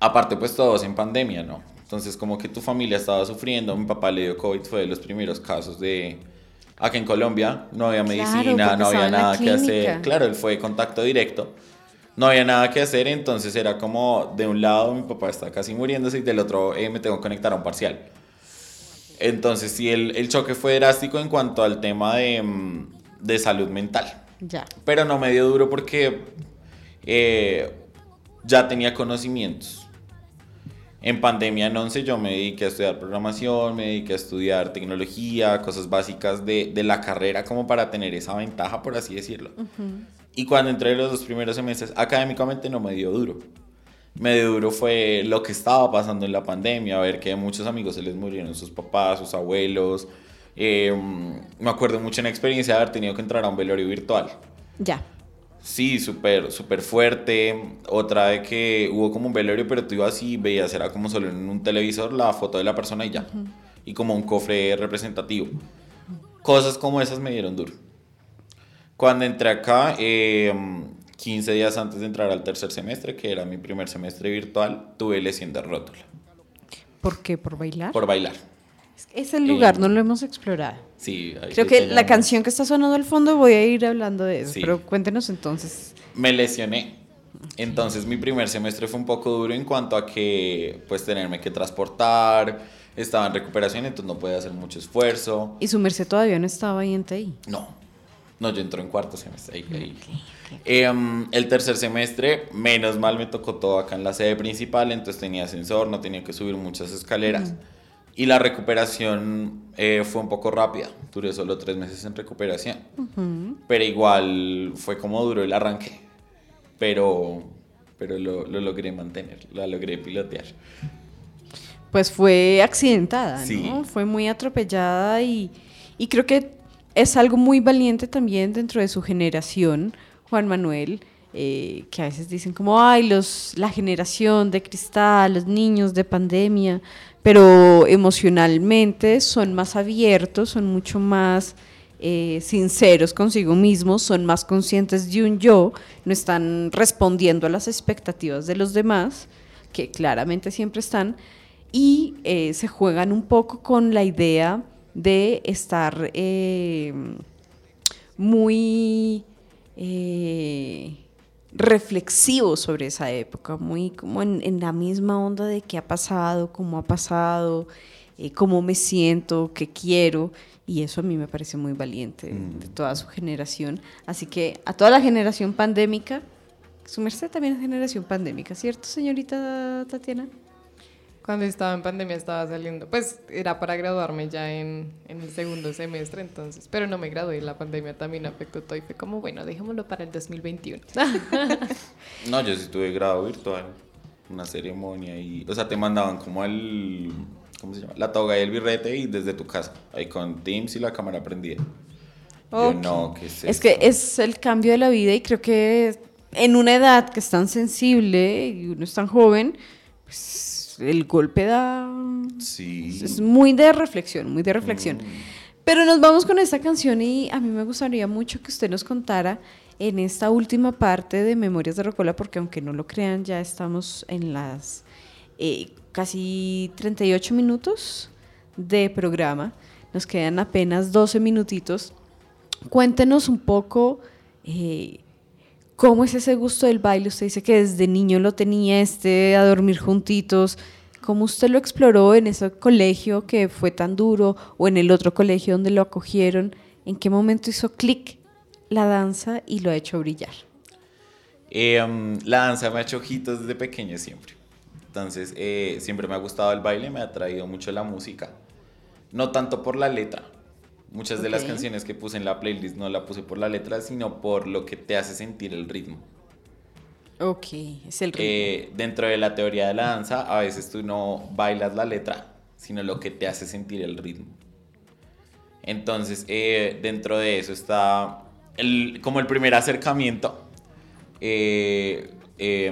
aparte, pues todos en pandemia, ¿no? Entonces, como que tu familia estaba sufriendo, mi papá le dio COVID, fue de los primeros casos de... Acá en Colombia no había Claro, medicina, porque no había nada que hacer. Claro, él fue contacto directo. No había nada que hacer, entonces era como de un lado mi papá está casi muriéndose y del otro eh, me tengo que conectar a un parcial. Entonces sí, el, el choque fue drástico en cuanto al tema de, mm, de salud mental. Ya. Pero no me dio duro porque eh, ya tenía conocimientos. En pandemia en 11 yo me dediqué a estudiar programación, me dediqué a estudiar tecnología, cosas básicas de, de la carrera como para tener esa ventaja, por así decirlo. Y cuando entré los dos primeros semestres, académicamente no me dio duro. Me dio duro fue lo que estaba pasando en la pandemia, ver que a muchos amigos se les murieron sus papás, sus abuelos. Eh, me acuerdo mucho en la experiencia de haber tenido que entrar a un velorio virtual. Ya. Sí, súper, súper fuerte. Otra de que hubo como un velorio, pero tú ibas y veías, era como solo en un televisor la foto de la persona y ya. Y como un cofre representativo. Cosas como esas me dieron duro. Cuando entré acá, eh, 15 días antes de entrar al tercer semestre, que era mi primer semestre virtual, tuve lesión de rótula ¿Por qué? ¿Por bailar? por bailar. Ese lugar Eh, no lo hemos explorado. Sí, Creo que la canción que está sonando al fondo voy a ir hablando de eso. Sí. Pero cuéntenos entonces. me lesioné. Entonces mi primer semestre fue un poco duro en cuanto a que pues tenerme que transportar, estaba en recuperación, entonces no podía hacer mucho esfuerzo. ¿Y su merced todavía no estaba ahí en TI? No, no, yo entré en cuarto semestre. ahí- ahí. Em, el tercer semestre, menos mal me tocó todo acá en la sede principal, entonces tenía ascensor, no tenía que subir muchas escaleras. Y la recuperación eh, fue un poco rápida, duré solo tres meses en recuperación. Pero igual fue como duro el arranque, pero, pero lo, lo logré mantener, la logré pilotear. Pues fue accidentada, Sí. ¿no? Fue muy atropellada y, y creo que es algo muy valiente también dentro de su generación, Juan Manuel, eh, que a veces dicen como, ay, los, la generación de cristal, los niños de pandemia, pero emocionalmente son más abiertos, son mucho más eh, sinceros consigo mismos, son más conscientes de un yo, no están respondiendo a las expectativas de los demás, que claramente siempre están, y eh, se juegan un poco con la idea de estar eh, muy reflexivo sobre esa época, muy como en, en la misma onda de qué ha pasado, cómo ha pasado, eh, cómo me siento, qué quiero, y eso a mí me parece muy valiente de toda su generación. Así que a toda la generación pandémica, su merced también es generación pandémica, ¿cierto, señorita Tatiana? Cuando estaba en pandemia estaba saliendo, pues era para graduarme ya en, en el segundo semestre, entonces, pero no me gradué, la pandemia también afectó todo y fue como, bueno, dejémoslo para el 2021. *laughs* No, yo sí tuve grado virtual, una ceremonia y, o sea, te mandaban como el, ¿cómo se llama? La toga y el birrete y desde tu casa, ahí con Teams y la cámara prendida. Yo Ok. no, ¿qué es Es que es el cambio de la vida y creo que en una edad que es tan sensible y uno es tan joven, pues el golpe da... Sí. Es muy de reflexión, muy de reflexión. Pero nos vamos con esta canción y a mí me gustaría mucho que usted nos contara en esta última parte de Memorias de Rocola, porque aunque no lo crean, ya estamos en las eh, casi 38 minutos de programa. Nos quedan apenas 12 minutitos. Cuéntenos un poco eh, cómo es ese gusto del baile. Usted dice que desde niño lo tenía, este a dormir juntitos. ¿Cómo usted lo exploró en ese colegio que fue tan duro o en el otro colegio donde lo acogieron? ¿En qué momento hizo clic la danza y lo ha hecho brillar? Um, la danza me ha hecho ojitos desde pequeño siempre. Entonces, eh, siempre me ha gustado el baile, me ha traído mucho la música. No tanto por la letra. Muchas de las canciones que puse en la playlist no la puse por la letra, sino por lo que te hace sentir el ritmo. Ok, es el ritmo. Eh, dentro de la teoría de la danza, a veces tú no bailas la letra, sino lo que te hace sentir el ritmo. Entonces, eh, dentro de eso está el- como el primer acercamiento. Eh,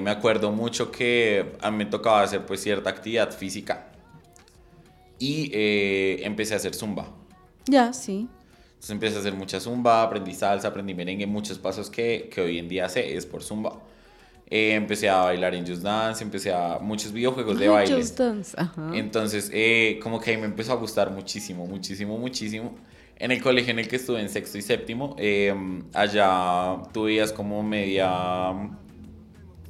me acuerdo mucho que a mí me tocaba hacer pues cierta actividad física y empecé a hacer zumba. Ya, sí. Entonces empecé a hacer mucha zumba, aprendí salsa, aprendí merengue, muchos pasos que, que hoy en día sé es por zumba. Eh, empecé a bailar en Just Dance, empecé a muchos videojuegos de Ah, baile. Just Dance, ajá. Entonces, eh, como que ahí me empezó a gustar muchísimo, muchísimo, muchísimo. En el colegio en el que estuve en sexto y séptimo, eh, allá tú veías como media,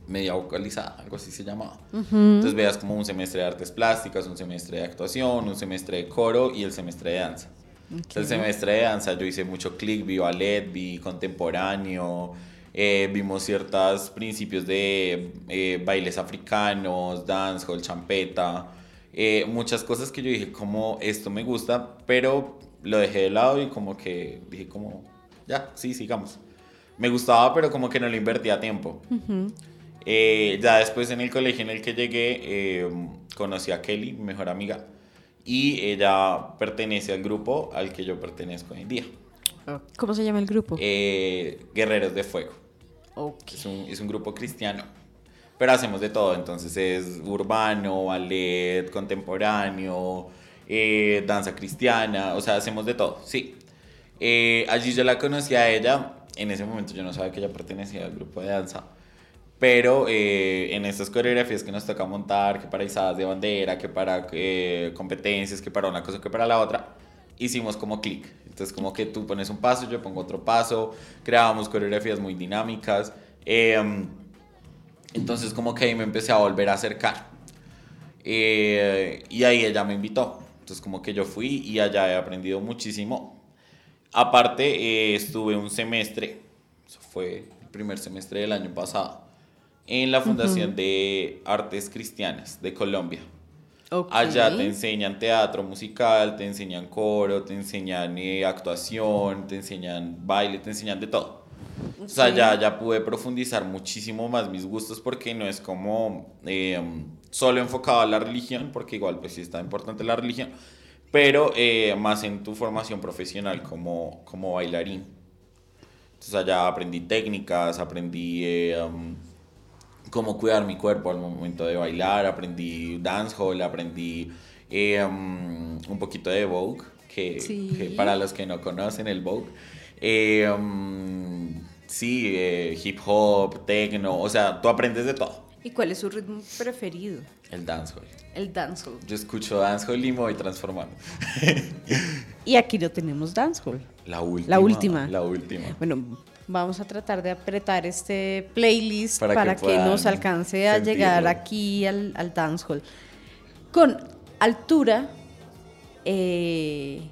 media vocalizada, algo así se llamaba. Entonces veías como un semestre de artes plásticas, un semestre de actuación, un semestre de coro y el semestre de danza. Entonces, El semestre de danza yo hice mucho clic, vi ballet, vi contemporáneo, eh, vimos ciertos principios de eh, bailes africanos, dancehall, champeta, eh, muchas cosas que yo dije como esto me gusta, pero lo dejé de lado y como que dije como ya, sí, sigamos. Me gustaba, pero como que no le invertía tiempo. Eh, ya después en el colegio en el que llegué, eh, conocí a Kelly, mi mejor amiga, y ella pertenece al grupo al que yo pertenezco hoy en día, ¿Cómo se llama el grupo? eh, Guerreros de Fuego. ok. Es un, es un grupo cristiano, pero hacemos de todo, entonces es urbano, ballet, contemporáneo, eh, danza cristiana, o sea, hacemos de todo, sí. Eh, allí yo la conocí a ella, en ese momento yo no sabía que ella pertenecía al grupo de danza, pero eh, en estas coreografías que nos toca montar, que para izadas de bandera, que para eh, competencias, que para una cosa, que para la otra, hicimos como clic. Entonces como que tú pones un paso, yo pongo otro paso, creábamos coreografías muy dinámicas. eh, entonces como que ahí me empecé a volver a acercar. Eh, y ahí ella me invitó. Entonces como que yo fui y allá he aprendido muchísimo. Aparte eh, estuve un semestre, eso fue el primer semestre del año pasado, en la Fundación de Artes Cristianas de Colombia. Ok. Allá te enseñan teatro musical, te enseñan coro, te enseñan eh, actuación, te enseñan baile, te enseñan de todo. O sea, ya, ya pude profundizar muchísimo más mis gustos porque no es como eh, solo enfocado a la religión, porque igual pues sí está importante la religión, pero eh, más en tu formación profesional como, como bailarín. Entonces allá aprendí técnicas, aprendí um, cómo cuidar mi cuerpo al momento de bailar, aprendí dancehall, aprendí eh, um, un poquito de Vogue, que, Sí. que para los que no conocen el Vogue, eh, um, sí, eh, hip hop, techno, o sea, tú aprendes de todo. ¿Y cuál es su ritmo preferido? El dancehall. El dancehall. Yo escucho dancehall y me voy transformando. *laughs* Y aquí no tenemos dancehall. La última. La última. La última. Bueno, vamos a tratar de apretar este playlist Para para, que nos alcance a sentirlo. llegar aquí al, al dancehall. Con altura, eh,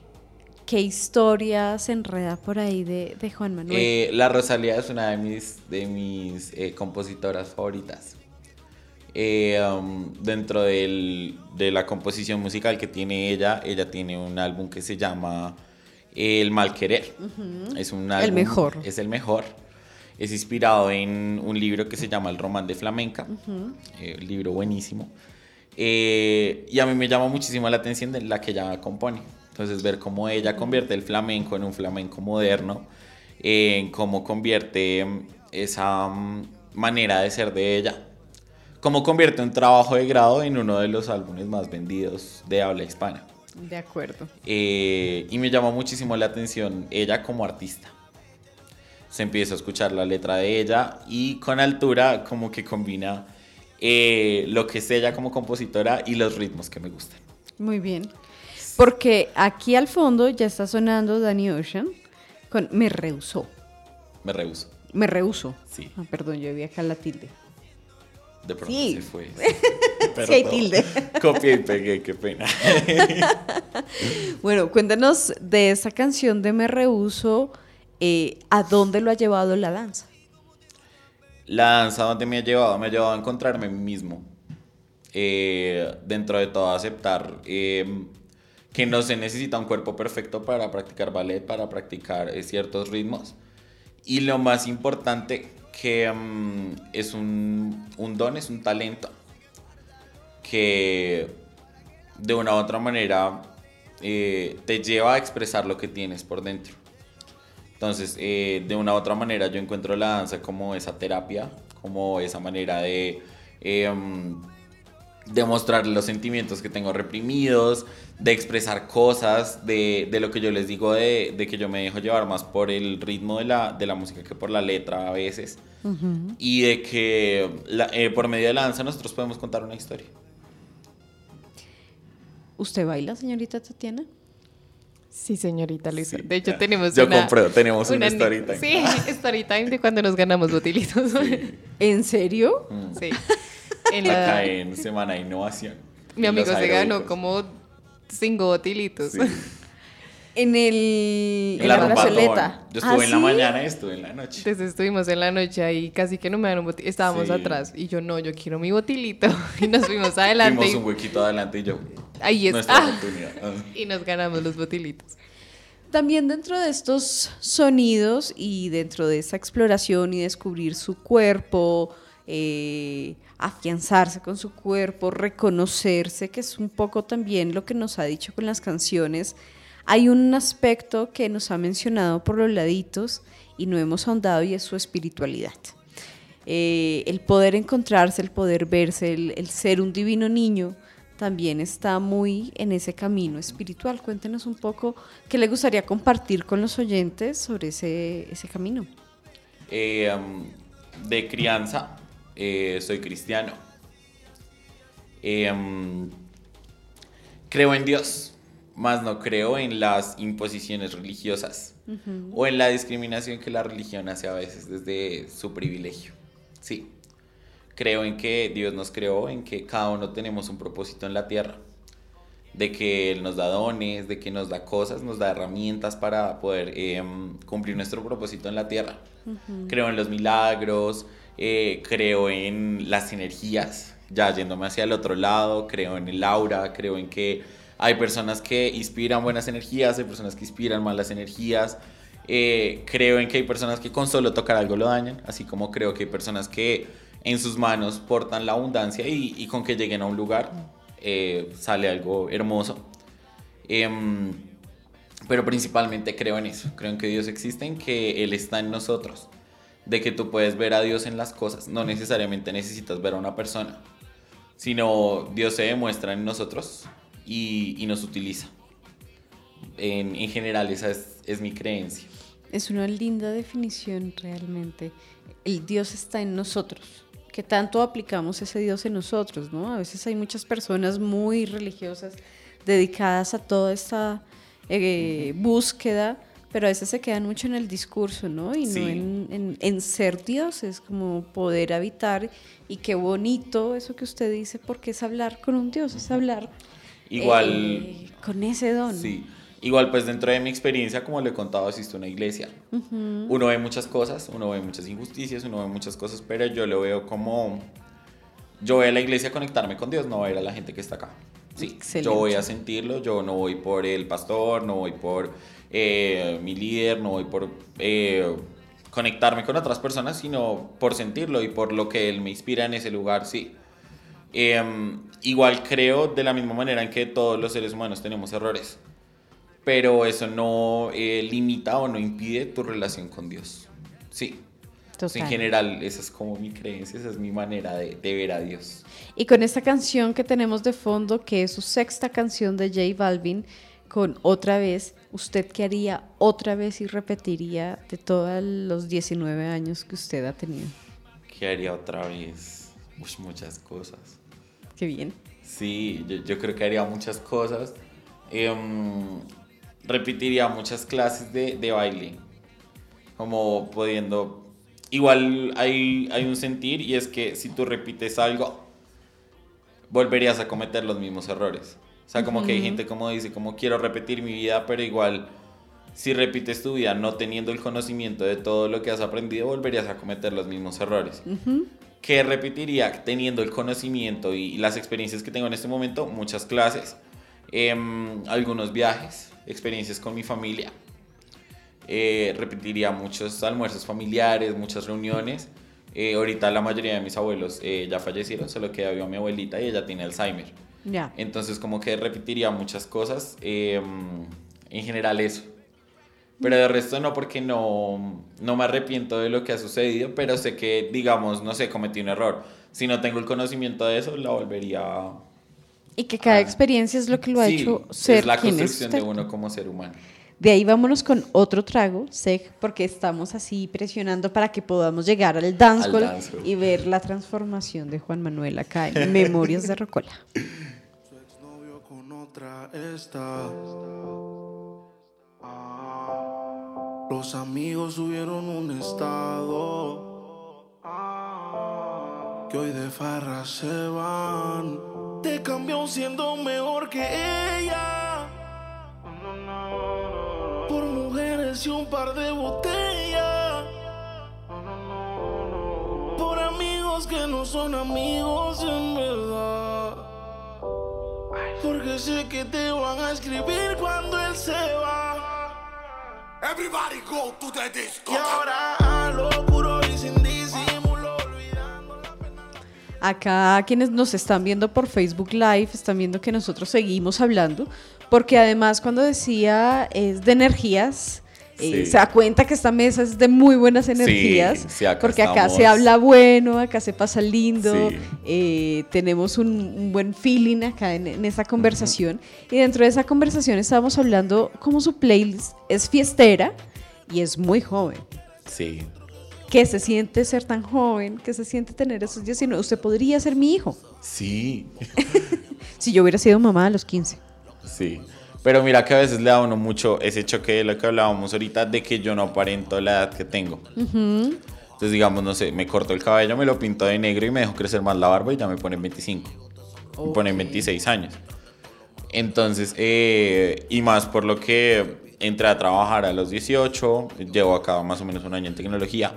¿qué historia se enreda por ahí de, de Juan Manuel? Eh, la Rosalía es una de mis, de mis eh, compositoras favoritas. Eh, um, dentro del- de la composición musical que tiene ella, ella tiene un álbum que se llama El Mal Querer. Es un álbum, mejor. Es el mejor. Es inspirado en un libro que se llama El Román de Flamenca. eh, un libro buenísimo. Eh, y a mí me llama muchísimo la atención de la que ella compone. Entonces, ver cómo ella convierte el flamenco en un flamenco moderno, eh, en cómo convierte esa mm, manera de ser de ella, cómo convierte un trabajo de grado en uno de los álbumes más vendidos de habla hispana. De acuerdo. Eh, y me llamó muchísimo la atención ella como artista. Se empieza a escuchar la letra de ella y con altura como que combina eh, lo que es ella como compositora y los ritmos que me gustan. Muy bien. Porque aquí al fondo ya está sonando Danny Ocean con Me rehusó. Me rehuso. Me rehuso. Sí. Ah, perdón, yo vi acá la tilde. De pronto Sí. se fue. *laughs* Sí hay tilde. *laughs* Copié y pegué, qué pena. *laughs* Bueno, cuéntanos de esa canción de Me rehuso, eh, ¿a dónde lo ha llevado la danza? La danza donde me ha llevado, me ha llevado a encontrarme mismo. Eh, dentro de todo, aceptar eh, que no se necesita un cuerpo perfecto para practicar ballet, para practicar eh, ciertos ritmos. Y lo más importante, que mm, es un, un don, es un talento que de una u otra manera eh, te lleva a expresar lo que tienes por dentro. Entonces, eh, de una u otra manera yo encuentro la danza como esa terapia, como esa manera de em, demostrar los sentimientos que tengo reprimidos, de expresar cosas, de, de lo que yo les digo, de, de que yo me dejo llevar más por el ritmo de la, de la música que por la letra a veces. Y de que la- eh, por medio de la danza nosotros podemos contar una historia. ¿Usted baila, señorita Tatiana? Sí, señorita Luisa. Sí, de hecho, ya. tenemos Yo una... compro, tenemos una ni- story time. Sí, *laughs* story time de cuando nos ganamos botilitos. Sí. ¿En serio? En la- Acá en Semana de Innovación. mi amigo se ganó como cinco botilitos. Sí. *laughs* En el. En la, rumba plazoleta. Yo estuve ¿Ah, en la sí? mañana y estuve en la noche. Entonces estuvimos en la noche ahí, casi que no me dan un botilito. Estábamos Sí. atrás y yo no, yo quiero mi botilito. *laughs* Y nos fuimos adelante. Tuvimos y- un huequito adelante y yo. Ahí es. Nuestra Ah. oportunidad. Ah. *laughs* y nos ganamos los botilitos. También dentro de estos sonidos y dentro de esa exploración y descubrir su cuerpo, eh, afianzarse con su cuerpo, reconocerse, que es un poco también lo que nos ha dicho con las canciones, hay un aspecto que nos ha mencionado por los laditos y no hemos ahondado y es su espiritualidad. Eh, el poder encontrarse, el poder verse, el, el ser un divino niño, también está muy en ese camino espiritual. Cuéntenos un poco qué le gustaría compartir con los oyentes sobre ese, ese camino. Eh, um, de crianza, eh, soy cristiano. Eh, creo en Dios, más no creo en las imposiciones religiosas o en la discriminación que la religión hace a veces desde su privilegio. Sí, creo en que Dios nos creó, en que cada uno tenemos un propósito en la tierra, de que Él nos da dones, de que nos da cosas, nos da herramientas para poder eh, cumplir nuestro propósito en la tierra. Creo en los milagros, eh, creo en las energías, ya yéndome hacia el otro lado, creo en el aura, creo en que hay personas que inspiran buenas energías, hay personas que inspiran malas energías. Eh, creo en que hay personas que con solo tocar algo lo dañan, así como creo que hay personas que en sus manos portan la abundancia y, y con que lleguen a un lugar eh, sale algo hermoso. Em, pero principalmente creo en eso, creo en que Dios existe, en que Él está en nosotros, de que tú puedes ver a Dios en las cosas, no necesariamente necesitas ver a una persona, sino Dios se demuestra en nosotros y, y nos utiliza. En, en general esa es, es mi creencia. Es una linda definición realmente. El Dios está en nosotros. Que tanto aplicamos ese Dios en nosotros, ¿no? A veces hay muchas personas muy religiosas dedicadas a toda esta eh, búsqueda, pero a veces se quedan mucho en el discurso, ¿no? Y Sí. no en, en- en ser dioses, como poder habitar. Y qué bonito eso que usted dice, porque es hablar con un Dios, es hablar Igual... eh, con ese don. Sí. Igual pues dentro de mi experiencia, como le he contado, a una iglesia. Uno ve muchas cosas, uno ve muchas injusticias, uno ve muchas cosas, pero yo lo veo como... Yo voy a la iglesia conectarme con Dios, no voy a la gente que está acá. Sí, Excelente. yo voy a sentirlo, yo no voy por el pastor, no voy por eh, mi líder, no voy por eh, conectarme con otras personas, sino por sentirlo y por lo que él me inspira en ese lugar, sí. Em, igual creo de la misma manera en que todos los seres humanos tenemos errores, pero eso no eh, limita o no impide tu relación con Dios. Sí. Entonces, en general, esa es como mi creencia, esa es mi manera de, de ver a Dios. Y con esta canción que tenemos de fondo, que es su sexta canción de J Balvin, con Otra vez, ¿usted qué haría otra vez y repetiría de todos los 19 años que usted ha tenido? ¿Qué haría otra vez? Uy, muchas cosas. Qué bien. Sí, yo, yo creo que haría muchas cosas. Em, repetiría muchas clases de, de baile. Como pudiendo... Igual hay, hay un sentir y es que si tú repites algo, volverías a cometer los mismos errores. O sea, como que hay gente como dice, como quiero repetir mi vida, pero igual si repites tu vida no teniendo el conocimiento de todo lo que has aprendido, volverías a cometer los mismos errores. ¿Qué repetiría teniendo el conocimiento y las experiencias que tengo en este momento? Muchas clases, em, algunos viajes, experiencias con mi familia. Eh, repetiría muchos almuerzos familiares, muchas reuniones, Eh, ahorita la mayoría de mis abuelos eh, ya fallecieron, solo queda viva mi abuelita y ella tiene Alzheimer. Ya. Entonces como que repetiría muchas cosas. eh, en general eso. Pero de resto no, porque no, no me arrepiento de lo que ha sucedido, pero sé que, digamos, no sé, cometí un error. Si no tengo el conocimiento de eso, la volvería a... Y que cada Ah. experiencia es lo que lo ha Sí, hecho ser es la quien es construcción de uno como ser humano. De ahí vámonos con otro trago, Seg, porque estamos así presionando para que podamos llegar al dancehall Al dancehall. y ver la transformación de Juan Manuel acá en Memorias de Rocola. *laughs* Otra está. Ah, los amigos subieron un estado. Ah, que hoy de farra se van. Te cambió siendo mejor que ella. Por mujeres y un par de botellas. Por amigos que no son amigos en verdad. Porque sé que te van a escribir cuando él se va. Everybody go to the disco. Y ahora a lo puro y sin disimulo, olvidando la pena. Acá quienes nos están viendo por Facebook Live están viendo que nosotros seguimos hablando, porque además cuando decía es de energías, eh, Sí. se da cuenta que esta mesa es de muy buenas energías, sí, acá porque acá se habla bueno, acá se pasa lindo, Sí. eh, tenemos un, un buen feeling acá en, en esa conversación, y dentro de esa conversación estábamos hablando cómo su playlist es fiestera y es muy joven. Sí. ¿Qué se siente ser tan joven? ¿Qué se siente tener esos 19? Usted podría ser mi hijo. Sí. *laughs* Si yo hubiera sido mamá a los 15. Sí. Pero mira que a veces le da uno mucho ese choque de lo que hablábamos ahorita, de que yo no aparento la edad que tengo. Entonces, digamos, no sé, me corto el cabello, me lo pinto de negro y me dejo crecer más la barba y ya me ponen 25. Me ponen 26 años. Entonces, eh, y más por lo que entré a trabajar a los 18, llevo acá más o menos un año en tecnología.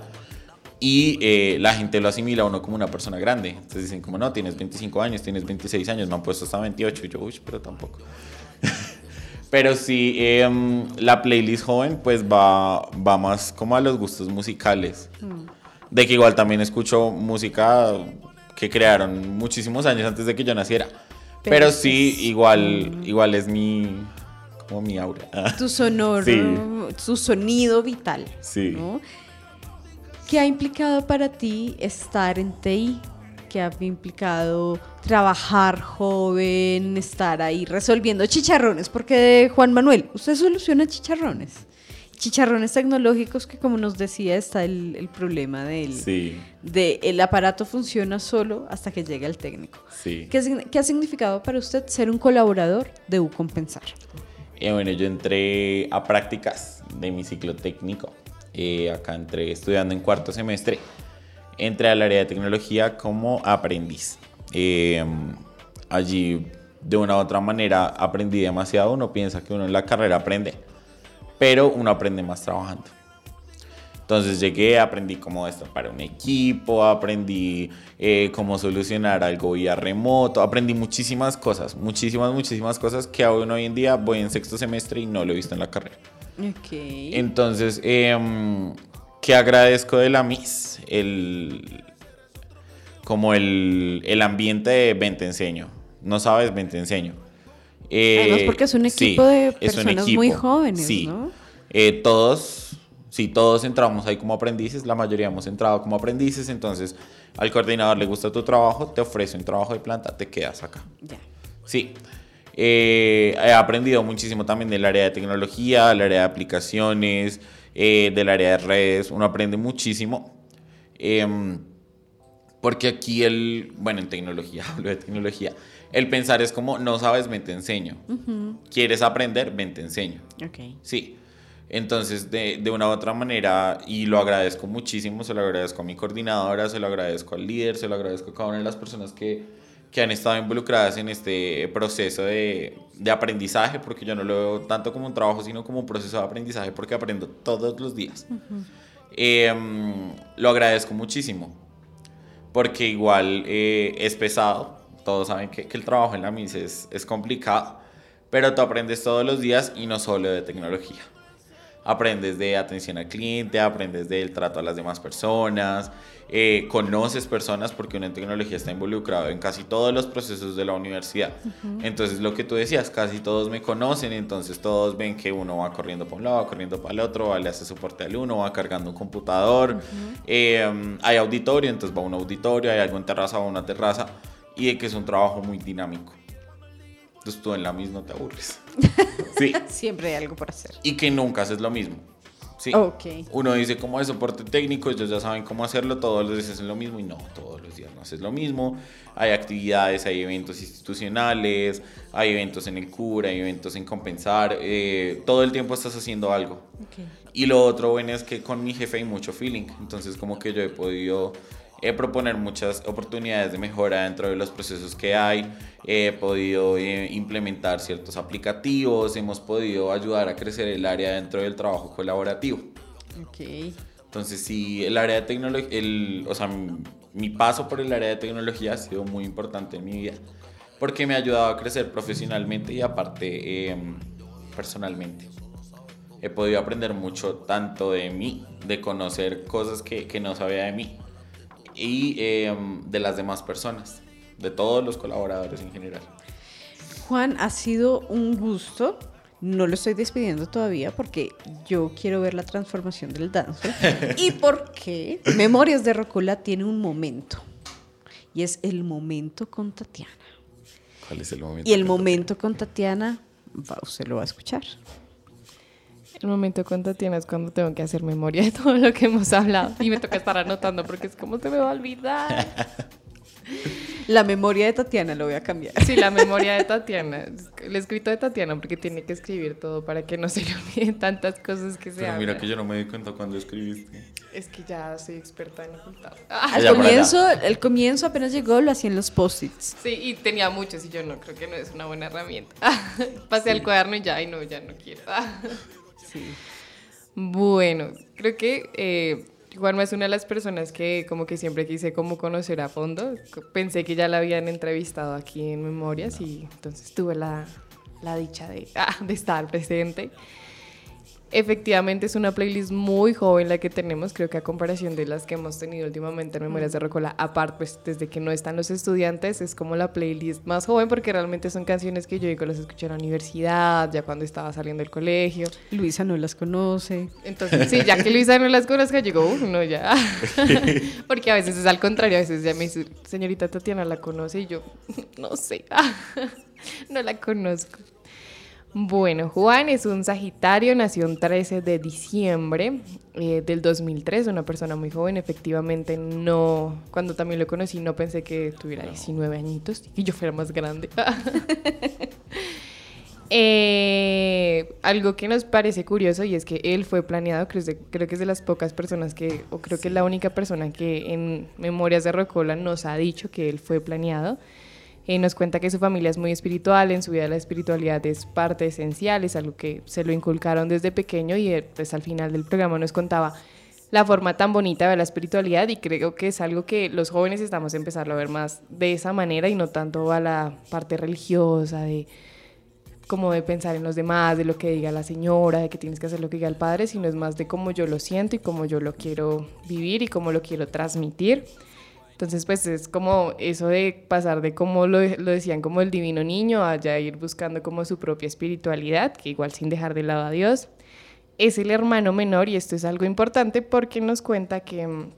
Y eh, la gente lo asimila a uno como una persona grande. Entonces dicen como, no, tienes 25 años, tienes 26 años, me han puesto hasta 28. Y yo, uy, pero tampoco. *laughs* pero sí, em, la playlist joven pues va, va más como a los gustos musicales. De que igual también escucho música que crearon muchísimos años antes de que yo naciera. Pero Pero, es- sí, igual, igual es mi, como mi aura. *laughs* Tu sonoro, Sí. tu sonido vital. Sí. ¿no? ¿Qué ha implicado para ti estar en TI? ¿Qué ha implicado trabajar joven, estar ahí resolviendo chicharrones? Porque Juan Manuel, usted soluciona chicharrones. Chicharrones tecnológicos que como nos decía está el, el problema del Sí, de el aparato funciona solo hasta que llega el técnico. sí. ¿Qué, qué ha significado para usted ser un colaborador de Ucompensar? Eh, bueno, yo entré a prácticas de mi ciclo técnico. Eh, acá entré estudiando en cuarto semestre. Entré al área de tecnología como aprendiz. Eh, allí, de una u otra manera, aprendí demasiado. Uno piensa que uno en la carrera aprende, pero uno aprende más trabajando. Entonces llegué, aprendí cómo para un equipo, aprendí eh, cómo solucionar algo vía remoto, aprendí muchísimas cosas, muchísimas, muchísimas cosas que aún hoy en día voy en sexto semestre y no lo he visto en la carrera. Ok. Entonces, em, ¿qué agradezco de la MIS? El, como el, el ambiente de ven te enseño. No sabes, ven te enseño. Eh, Además, porque es un sí, equipo de personas muy jóvenes, sí. ¿no? Eh, todos, sí, todos entramos ahí como aprendices, la mayoría hemos entrado como aprendices, entonces al coordinador le gusta tu trabajo, te ofrece un trabajo de planta, te quedas acá. Ya. Sí. Eh, he aprendido muchísimo también del área de tecnología, del área de aplicaciones, eh, del área de redes. Uno aprende muchísimo. Em, porque aquí el, bueno, en tecnología, *laughs* hablo de tecnología, el pensar es como, no sabes, ven te enseño. ¿Quieres aprender? Ven te enseño. Ok. Sí. Entonces, de, de una u otra manera, y lo agradezco muchísimo, se lo agradezco a mi coordinadora, se lo agradezco al líder, se lo agradezco a cada una de las personas que, que han estado involucradas en este proceso de, de aprendizaje, porque yo no lo veo tanto como un trabajo, sino como un proceso de aprendizaje, porque aprendo todos los días. Em, lo agradezco muchísimo, porque igual eh, es pesado, todos saben que, que el trabajo en la MIS es, es complicado, pero tú aprendes todos los días y no solo de tecnología. Aprendes de atención al cliente, aprendes del trato a las demás personas, eh, conoces personas porque uno en tecnología está involucrado en casi todos los procesos de la universidad. Entonces lo que tú decías, casi todos me conocen, entonces todos ven que uno va corriendo para un lado, va corriendo para el otro, va, le hace soporte al uno, va cargando un computador, eh, hay auditorio, entonces va a un auditorio, hay algo en terraza, va a una terraza, y de que es un trabajo muy dinámico. Entonces tú en la misma te aburres. *laughs* Sí. Siempre hay algo por hacer. Y que nunca haces lo mismo. Sí. Ok. Uno dice como de soporte técnico, ellos ya saben cómo hacerlo, todos los días hacen lo mismo y no, todos los días no haces lo mismo. Hay actividades, hay eventos institucionales, hay eventos en el cura, hay eventos en compensar, eh, todo el tiempo estás haciendo algo. Y lo otro bueno es que con mi jefe hay mucho feeling, entonces como que yo he podido eh, proponer muchas oportunidades de mejora dentro de los procesos que hay, he podido eh, implementar ciertos aplicativos, hemos podido ayudar a crecer el área dentro del trabajo colaborativo. Ok. Entonces sí, el área de tecnología, o sea, mi, mi paso por el área de tecnología ha sido muy importante en mi vida, porque me ha ayudado a crecer profesionalmente y aparte em, personalmente. He podido aprender mucho tanto de mí, de conocer cosas que, que no sabía de mí y em, de las demás personas, de todos los colaboradores en general. Juan, ha sido un gusto. No lo estoy despidiendo todavía porque yo quiero ver la transformación del dance. *laughs* y porque Memorias de Rocula tiene un momento. Y es el momento con Tatiana. ¿Cuál es el momento? Y el momento con Tatiana, va, usted lo va a escuchar. El momento con Tatiana es cuando tengo que hacer memoria de todo lo que hemos hablado. Y me toca estar anotando porque es como se me va a olvidar. *laughs* La memoria de Tatiana lo voy a cambiar. Sí, la memoria de Tatiana. El escrito de Tatiana porque tiene que escribir todo para que no se le olviden tantas cosas que se Pero mira que yo no me di cuenta cuando escribiste. Es que ya soy experta en ocultar. Al por allá. comienzo, el comienzo apenas llegó, lo hacía en los post-its. Sí, y tenía muchos y yo no, creo que no es una buena herramienta. *laughs* Pasé al cuaderno y ya, y no, ya no quiero. *laughs* Bueno, creo que eh, Juanma es una de las personas que como que siempre quise como conocer a fondo. Pensé que ya la habían entrevistado aquí en Memorias y entonces tuve la, la dicha de, *laughs* ah, de estar presente. Efectivamente es una playlist muy joven la que tenemos, creo que a comparación de las que hemos tenido últimamente en Memorias de Rocola, aparte pues desde que no están los estudiantes, es como la playlist más joven porque realmente son canciones que yo digo las escuché en la universidad, ya cuando estaba saliendo del colegio. Luisa no las conoce. Entonces, sí, ya que Luisa no las conozca, yo digo, "Uf, no, ya. *laughs* Porque a veces es al contrario, a veces ya me dice, señorita Tatiana la conoce y yo, no sé, *laughs* no la conozco. Bueno, Juan es un Sagitario, nació un 13 de diciembre eh, del 2003, una persona muy joven, efectivamente no, cuando también lo conocí no pensé que tuviera 19 añitos y yo fuera más grande. *laughs* Eh, algo que nos parece curioso y es que él fue planeado, creo, que- creo que es de las pocas personas que, o creo que es la única persona que en Memorias de Rocola nos ha dicho que él fue planeado. Eh, nos cuenta que su familia es muy espiritual, en su vida la espiritualidad es parte esencial, es algo que se lo inculcaron desde pequeño y eh, pues al final del programa nos contaba la forma tan bonita de la espiritualidad y creo que es algo que los jóvenes estamos empezando a ver más de esa manera y no tanto a la parte religiosa de como de pensar en los demás, de lo que diga la señora, de que tienes que hacer lo que diga el padre, sino es más de cómo yo lo siento y cómo yo lo quiero vivir y cómo lo quiero transmitir. Entonces, pues es como eso de pasar de como lo, lo decían como el divino niño a ya ir buscando como su propia espiritualidad, que igual sin dejar de lado a Dios. Es el hermano menor y esto es algo importante porque nos cuenta que mm,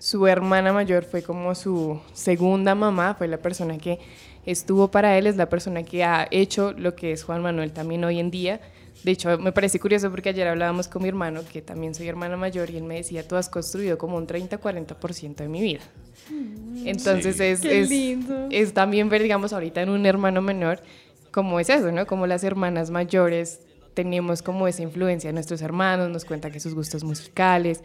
su hermana mayor fue como su segunda mamá, fue la persona que estuvo para él, es la persona que ha hecho lo que es Juan Manuel también hoy en día. De hecho, me parece curioso porque ayer hablábamos con mi hermano, que también soy hermana mayor, y él me decía, tú has construido como un 30-40% de mi vida. Entonces es, Qué es, lindo. es también ver, digamos, ahorita en un hermano menor, como es eso, ¿no? Como las hermanas mayores tenemos como esa influencia de nuestros hermanos, nos cuenta que sus gustos musicales,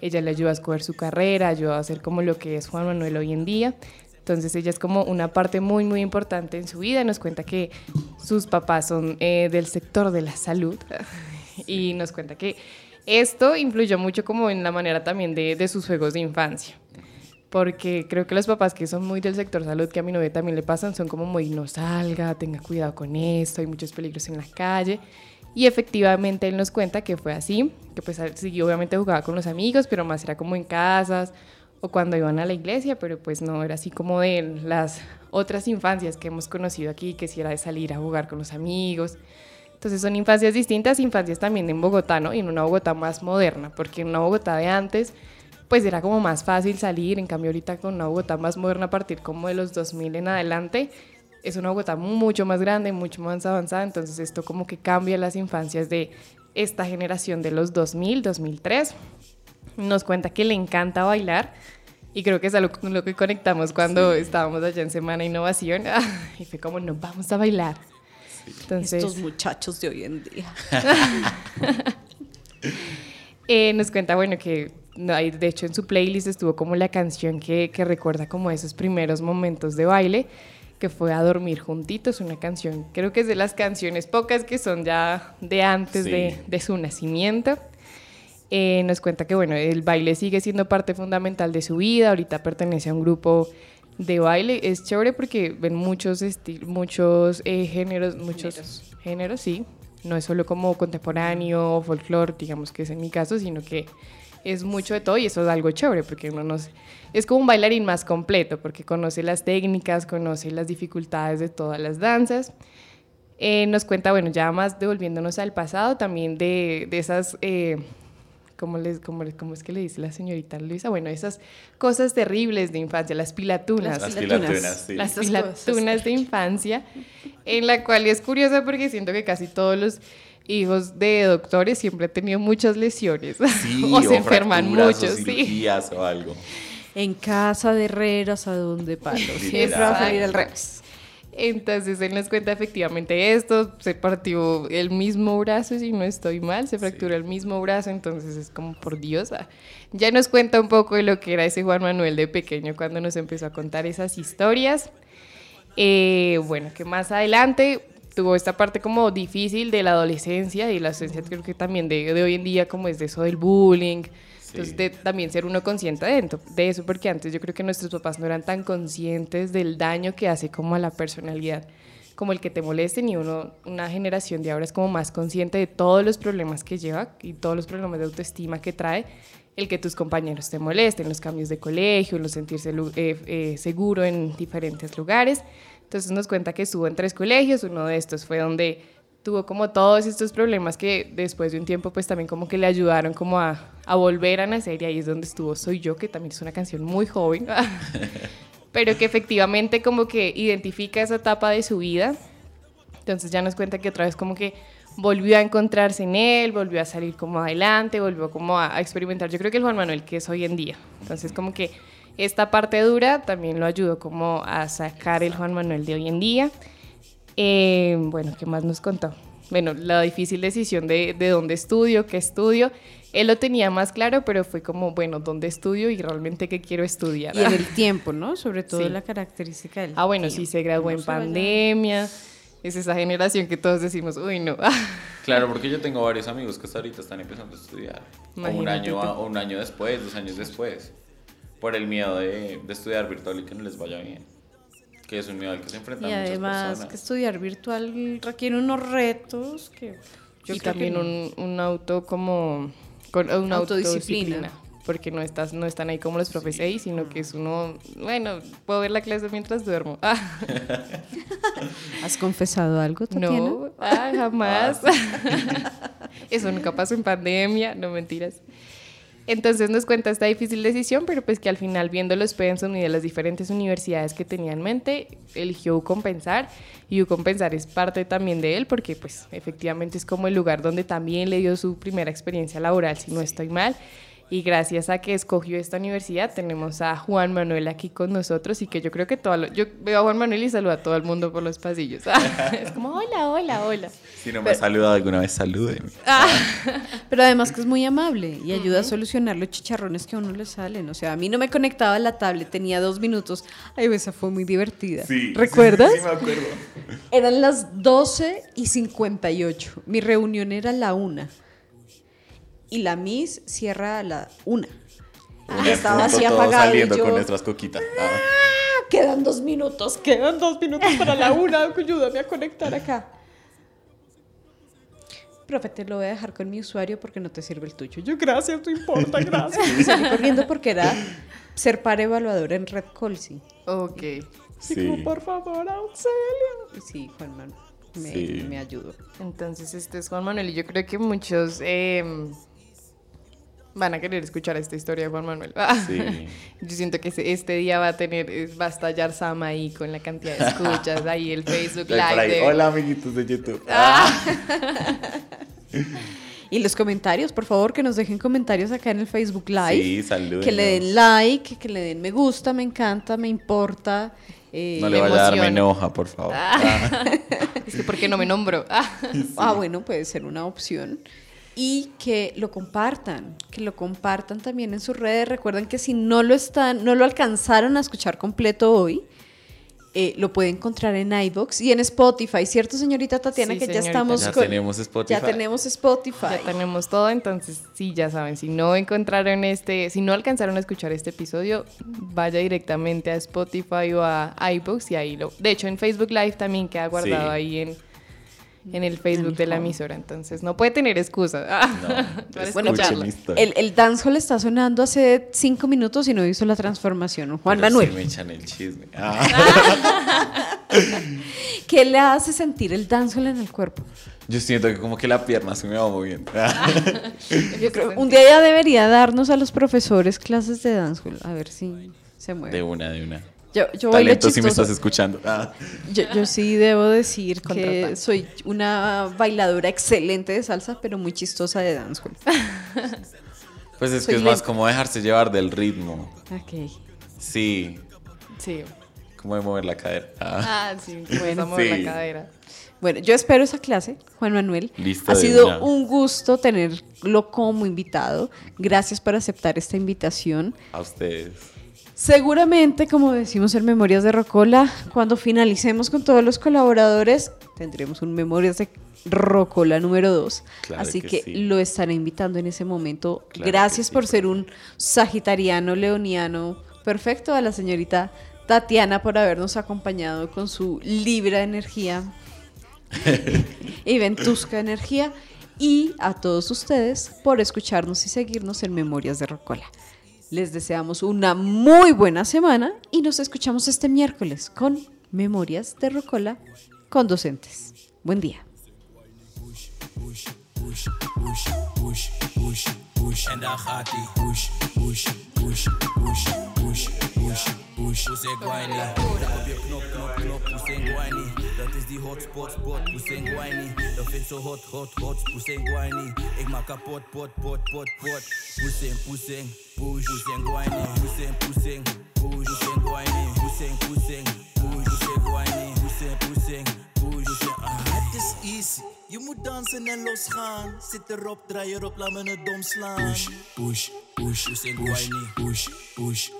ella le ayuda a escoger su carrera, ayuda a hacer como lo que es Juan Manuel hoy en día. Entonces ella es como una parte muy, muy importante en su vida. Nos cuenta que sus papás son eh, del sector de la salud *laughs* y nos cuenta que esto influyó mucho como en la manera también de, de sus juegos de infancia. Porque creo que los papás que son muy del sector salud, que a mi novia también le pasan, son como muy no salga, tenga cuidado con esto, hay muchos peligros en la calle. Y efectivamente él nos cuenta que fue así, que pues sí, obviamente jugaba con los amigos, pero más era como en casas o cuando iban a la iglesia, pero pues no era así como de las otras infancias que hemos conocido aquí, que si era de salir a jugar con los amigos. Entonces son infancias distintas, infancias también en Bogotá, ¿no? Y en una Bogotá más moderna, porque en una Bogotá de antes, pues era como más fácil salir, en cambio ahorita con una Bogotá más moderna a partir como de los 2000 en adelante, es una Bogotá mucho más grande, mucho más avanzada, entonces esto como que cambia las infancias de esta generación de los 2000, 2003. Nos cuenta que le encanta bailar y creo que es algo con lo que conectamos cuando estábamos allá en Semana Innovación *laughs* y fue como, nos vamos a bailar. Entonces, Estos muchachos de hoy en día. *laughs* Eh, nos cuenta, bueno, que no, de hecho en su playlist estuvo como la canción que, que recuerda como esos primeros momentos de baile, que fue A Dormir Juntitos, una canción, creo que es de las canciones pocas que son ya de antes Sí. de, de su nacimiento. Eh, nos cuenta que, bueno, el baile sigue siendo parte fundamental de su vida, ahorita pertenece a un grupo de baile, es chévere porque ven muchos, muchos eh, géneros, muchos géneros. sí, no es solo como contemporáneo o folclore, digamos que es en mi caso, sino que es mucho de todo y eso es algo chévere porque uno nos, es como un bailarín más completo porque conoce las técnicas, conoce las dificultades de todas las danzas. Eh, nos cuenta, bueno, ya más devolviéndonos al pasado, también de, de esas, eh, ¿cómo, les, cómo, les- cómo es que le dice la señorita Luisa? Bueno, esas cosas terribles de infancia, las pilatunas. Las pilatunas. pilatunas, sí. Las pilatunas de infancia, en la cual es curiosa porque siento que casi todos los hijos de doctores siempre han tenido muchas lesiones *laughs* Sí, o se enferman fracturas, mucho, o sí. o algo. En casa de herreras, a donde palo. *laughs* Siempre va a salir al revés. Entonces él nos cuenta efectivamente esto, se partió el mismo brazo, si no estoy mal, se fracturó el mismo brazo, entonces es como por Dios. ah. Ya nos cuenta un poco de lo que era ese Juan Manuel de pequeño cuando nos empezó a contar esas historias. Eh, bueno, que más adelante tuvo esta parte como difícil de la adolescencia y la adolescencia creo que también de, de hoy en día como es de eso del bullying. Entonces, de también ser uno consciente de, de eso, porque antes yo creo que nuestros papás no eran tan conscientes del daño que hace como a la personalidad, como el que te molesten, y uno, una generación de ahora es como más consciente de todos los problemas que lleva y todos los problemas de autoestima que trae el que tus compañeros te molesten, los cambios de colegio, los sentirse eh, eh, seguro en diferentes lugares. Entonces nos cuenta que estuvo en tres colegios, uno de estos fue donde tuvo como todos estos problemas que después de un tiempo pues también como que le ayudaron como a, volver a nacer y ahí es donde estuvo Soy Yo, que también es una canción muy joven, *laughs* pero que efectivamente como que identifica esa etapa de su vida. Entonces ya nos cuenta que otra vez como que volvió a encontrarse en él, volvió a salir como adelante, volvió como a, a experimentar. Yo creo que el Juan Manuel que es hoy en día. Entonces como que esta parte dura también lo ayudó como a sacar el Juan Manuel de hoy en día. Eh, bueno, ¿qué más nos contó? Bueno, la difícil decisión de, de dónde estudio, qué estudio. Él lo tenía más claro, pero fue como, bueno, ¿dónde estudio y realmente qué quiero estudiar? Y en el *laughs* tiempo, ¿no? Sobre todo Sí. la característica del Ah, bueno, sí, se graduó en vaya- pandemia. Es esa generación que todos decimos, uy, no. *laughs* Claro, porque yo tengo varios amigos que hasta ahorita están empezando a estudiar. O un, Imagínate año, a- o un año después, dos años después. Por el miedo de, de estudiar virtual y que no les vaya bien. Que es un miedo al que se enfrentan Y muchas además personas. que estudiar virtual requiere unos retos que yo y creo también que no. un, un auto como con una Autodisciplina. autodisciplina porque no estás no están ahí como los profes ahí sino que es uno bueno puedo ver la clase mientras duermo ah, *laughs* ¿Has confesado algo, Tatiana? no ah, jamás *laughs* eso nunca pasó en pandemia no mentiras entonces nos cuenta esta difícil decisión, pero pues que al final viendo los pensum y de las diferentes universidades que tenía en mente, eligió Ucompensar y Ucompensar es parte también de él porque pues efectivamente es como el lugar donde también le dio su primera experiencia laboral, si no estoy mal. Y gracias a que escogió esta universidad tenemos a Juan Manuel aquí con nosotros y que yo creo que todo lo- yo veo a Juan Manuel y saludo a todo el mundo por los pasillos. *laughs* es como hola, hola, hola. Si no me ha saludado alguna vez, salúdenme. *laughs* Pero además que es muy amable y ayuda a solucionar los chicharrones que a uno le salen. O sea, a mí no me conectaba la tablet, tenía dos minutos. Ay, esa fue muy divertida. ¿Recuerdas? Sí, sí, me acuerdo. Eran las 12 y 58. Mi reunión era a la 1. Y la Miss cierra a la 1. Una estaba así todos apagado y saliendo yo- con nuestras coquitas. Ah. Quedan dos minutos, quedan dos minutos para la una. Ayúdame a conectar acá. Profe, te lo voy a dejar con mi usuario porque no te sirve el tuyo. Yo, gracias, no importa, *laughs* gracias. Y salí corriendo porque era ser par evaluador en Red Colsi. Ok. Y Sí. como, por favor, auxilio. Sí, Juan Manuel me, Sí. me ayudó. Entonces, este es Juan Manuel y yo creo que muchos eh, van a querer escuchar esta historia de Juan Manuel. *laughs* Sí. Yo siento que este día va a tener, va a estallar Sama ahí con la cantidad de escuchas, ahí el Facebook *laughs* ahí, Live. de- Hola, amiguitos de YouTube. *laughs* Y los comentarios, por favor, que nos dejen comentarios acá en el Facebook Live. Sí, salúdenos. Que le den like, que le den me gusta, me encanta, me importa. eh, No le vaya a dar me enoja, por favor. Es que, ¿por qué no me nombro? Ah. Ah, bueno, puede ser una opción. Y que lo compartan, que lo compartan también en sus redes. Recuerden que si no lo están, no lo alcanzaron a escuchar completo hoy, eh, lo puede encontrar en iBox y en Spotify, ¿cierto, señorita Tatiana? Sí, que ya estamos Ya con- tenemos Spotify. Ya tenemos Spotify. Ya tenemos todo, entonces sí, ya saben, si no encontraron este, si no alcanzaron a escuchar este episodio, vaya directamente a Spotify o a iBooks y ahí lo... De hecho, en Facebook Live también queda guardado Sí. ahí en, en el Facebook de la emisora, entonces no puede tener excusa *laughs* ah, para Bueno, historia. El, el dancehall está sonando hace cinco minutos y no hizo la transformación. Juan Pero Manuel, sí me echan el chisme. Ah. *laughs* ¿qué le hace sentir el dancehall en el cuerpo? Yo siento que como que la pierna se me va moviendo. *laughs* Yo creo un día ya debería darnos a los profesores clases de dancehall, a ver si se mueve. De una, de una. Yo, yo bailo Talento si me estás escuchando. Ah. Yo, yo sí debo decir que soy una bailadora excelente de salsa, pero muy chistosa de dancehall. *laughs* Pues es Soy que es más como dejarse llevar del ritmo. Ok. Sí, Sí. como de mover la cadera. Ah. Ah, sí, bueno, *laughs* Sí. la cadera. Bueno, yo espero esa clase, Juan Manuel. Listo ha sido una. un gusto tenerlo como invitado. Gracias por aceptar esta invitación. A ustedes. Seguramente, como decimos en Memorias de Rocola, cuando finalicemos con todos los colaboradores, tendremos un Memorias de Rocola número 2. Claro Así que que, sí. lo estaré invitando en ese momento. Claro Gracias sí, por ser un sagitariano leoniano perfecto. A la señorita Tatiana por habernos acompañado con su Libra energía y Ventusca energía. Y a todos ustedes por escucharnos y seguirnos en Memorias de Rocola. Les deseamos una muy buena semana y nos escuchamos este miércoles con Memorias de Rocola con docentes. Buen día. Push. Push en guayni. Druk op je knop, knop, knop. Push en guayni. Dat is die hotspot, spot. Push en guayni. Dat vindt zo hot, hot, hot. Push en guayni. Ik maak kapot, pot, pot, pot, pot. Push en, push en, push. Push en guayni. Push en, push en, push. Push en guayni. Push en, push en, push. Push en guayni. Push en, push en, push. Push en, ah. Het is easy. Je moet dansen en losgaan. Zit erop, draai erop, laat me het dom slaan. Push, push, push, push en guayni. Push, push, push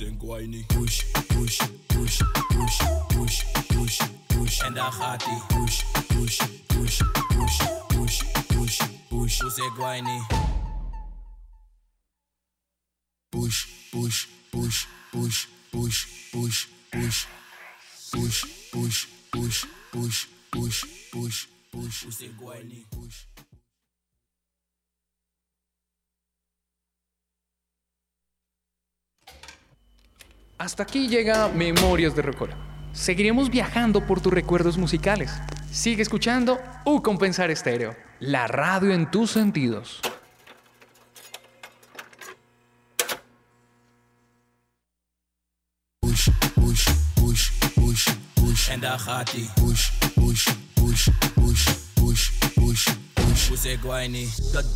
en guayni. Push, push, push, push, push, push, push. En daar gaat hij. Push, push, push, push, push, push, push. Push en guayni. Push, push, push, push, push, push, push. Push, push, push, push, push, push, push. Push en guayni. Push. Hasta aquí llega Memorias de Rocola. Seguiremos viajando por tus recuerdos musicales. Sigue escuchando U Compensar Estéreo, la radio en tus sentidos. push, push, push, push, push. En daar gaat hij. Push, push, push, push, push, push, push. Push en guayni. Dat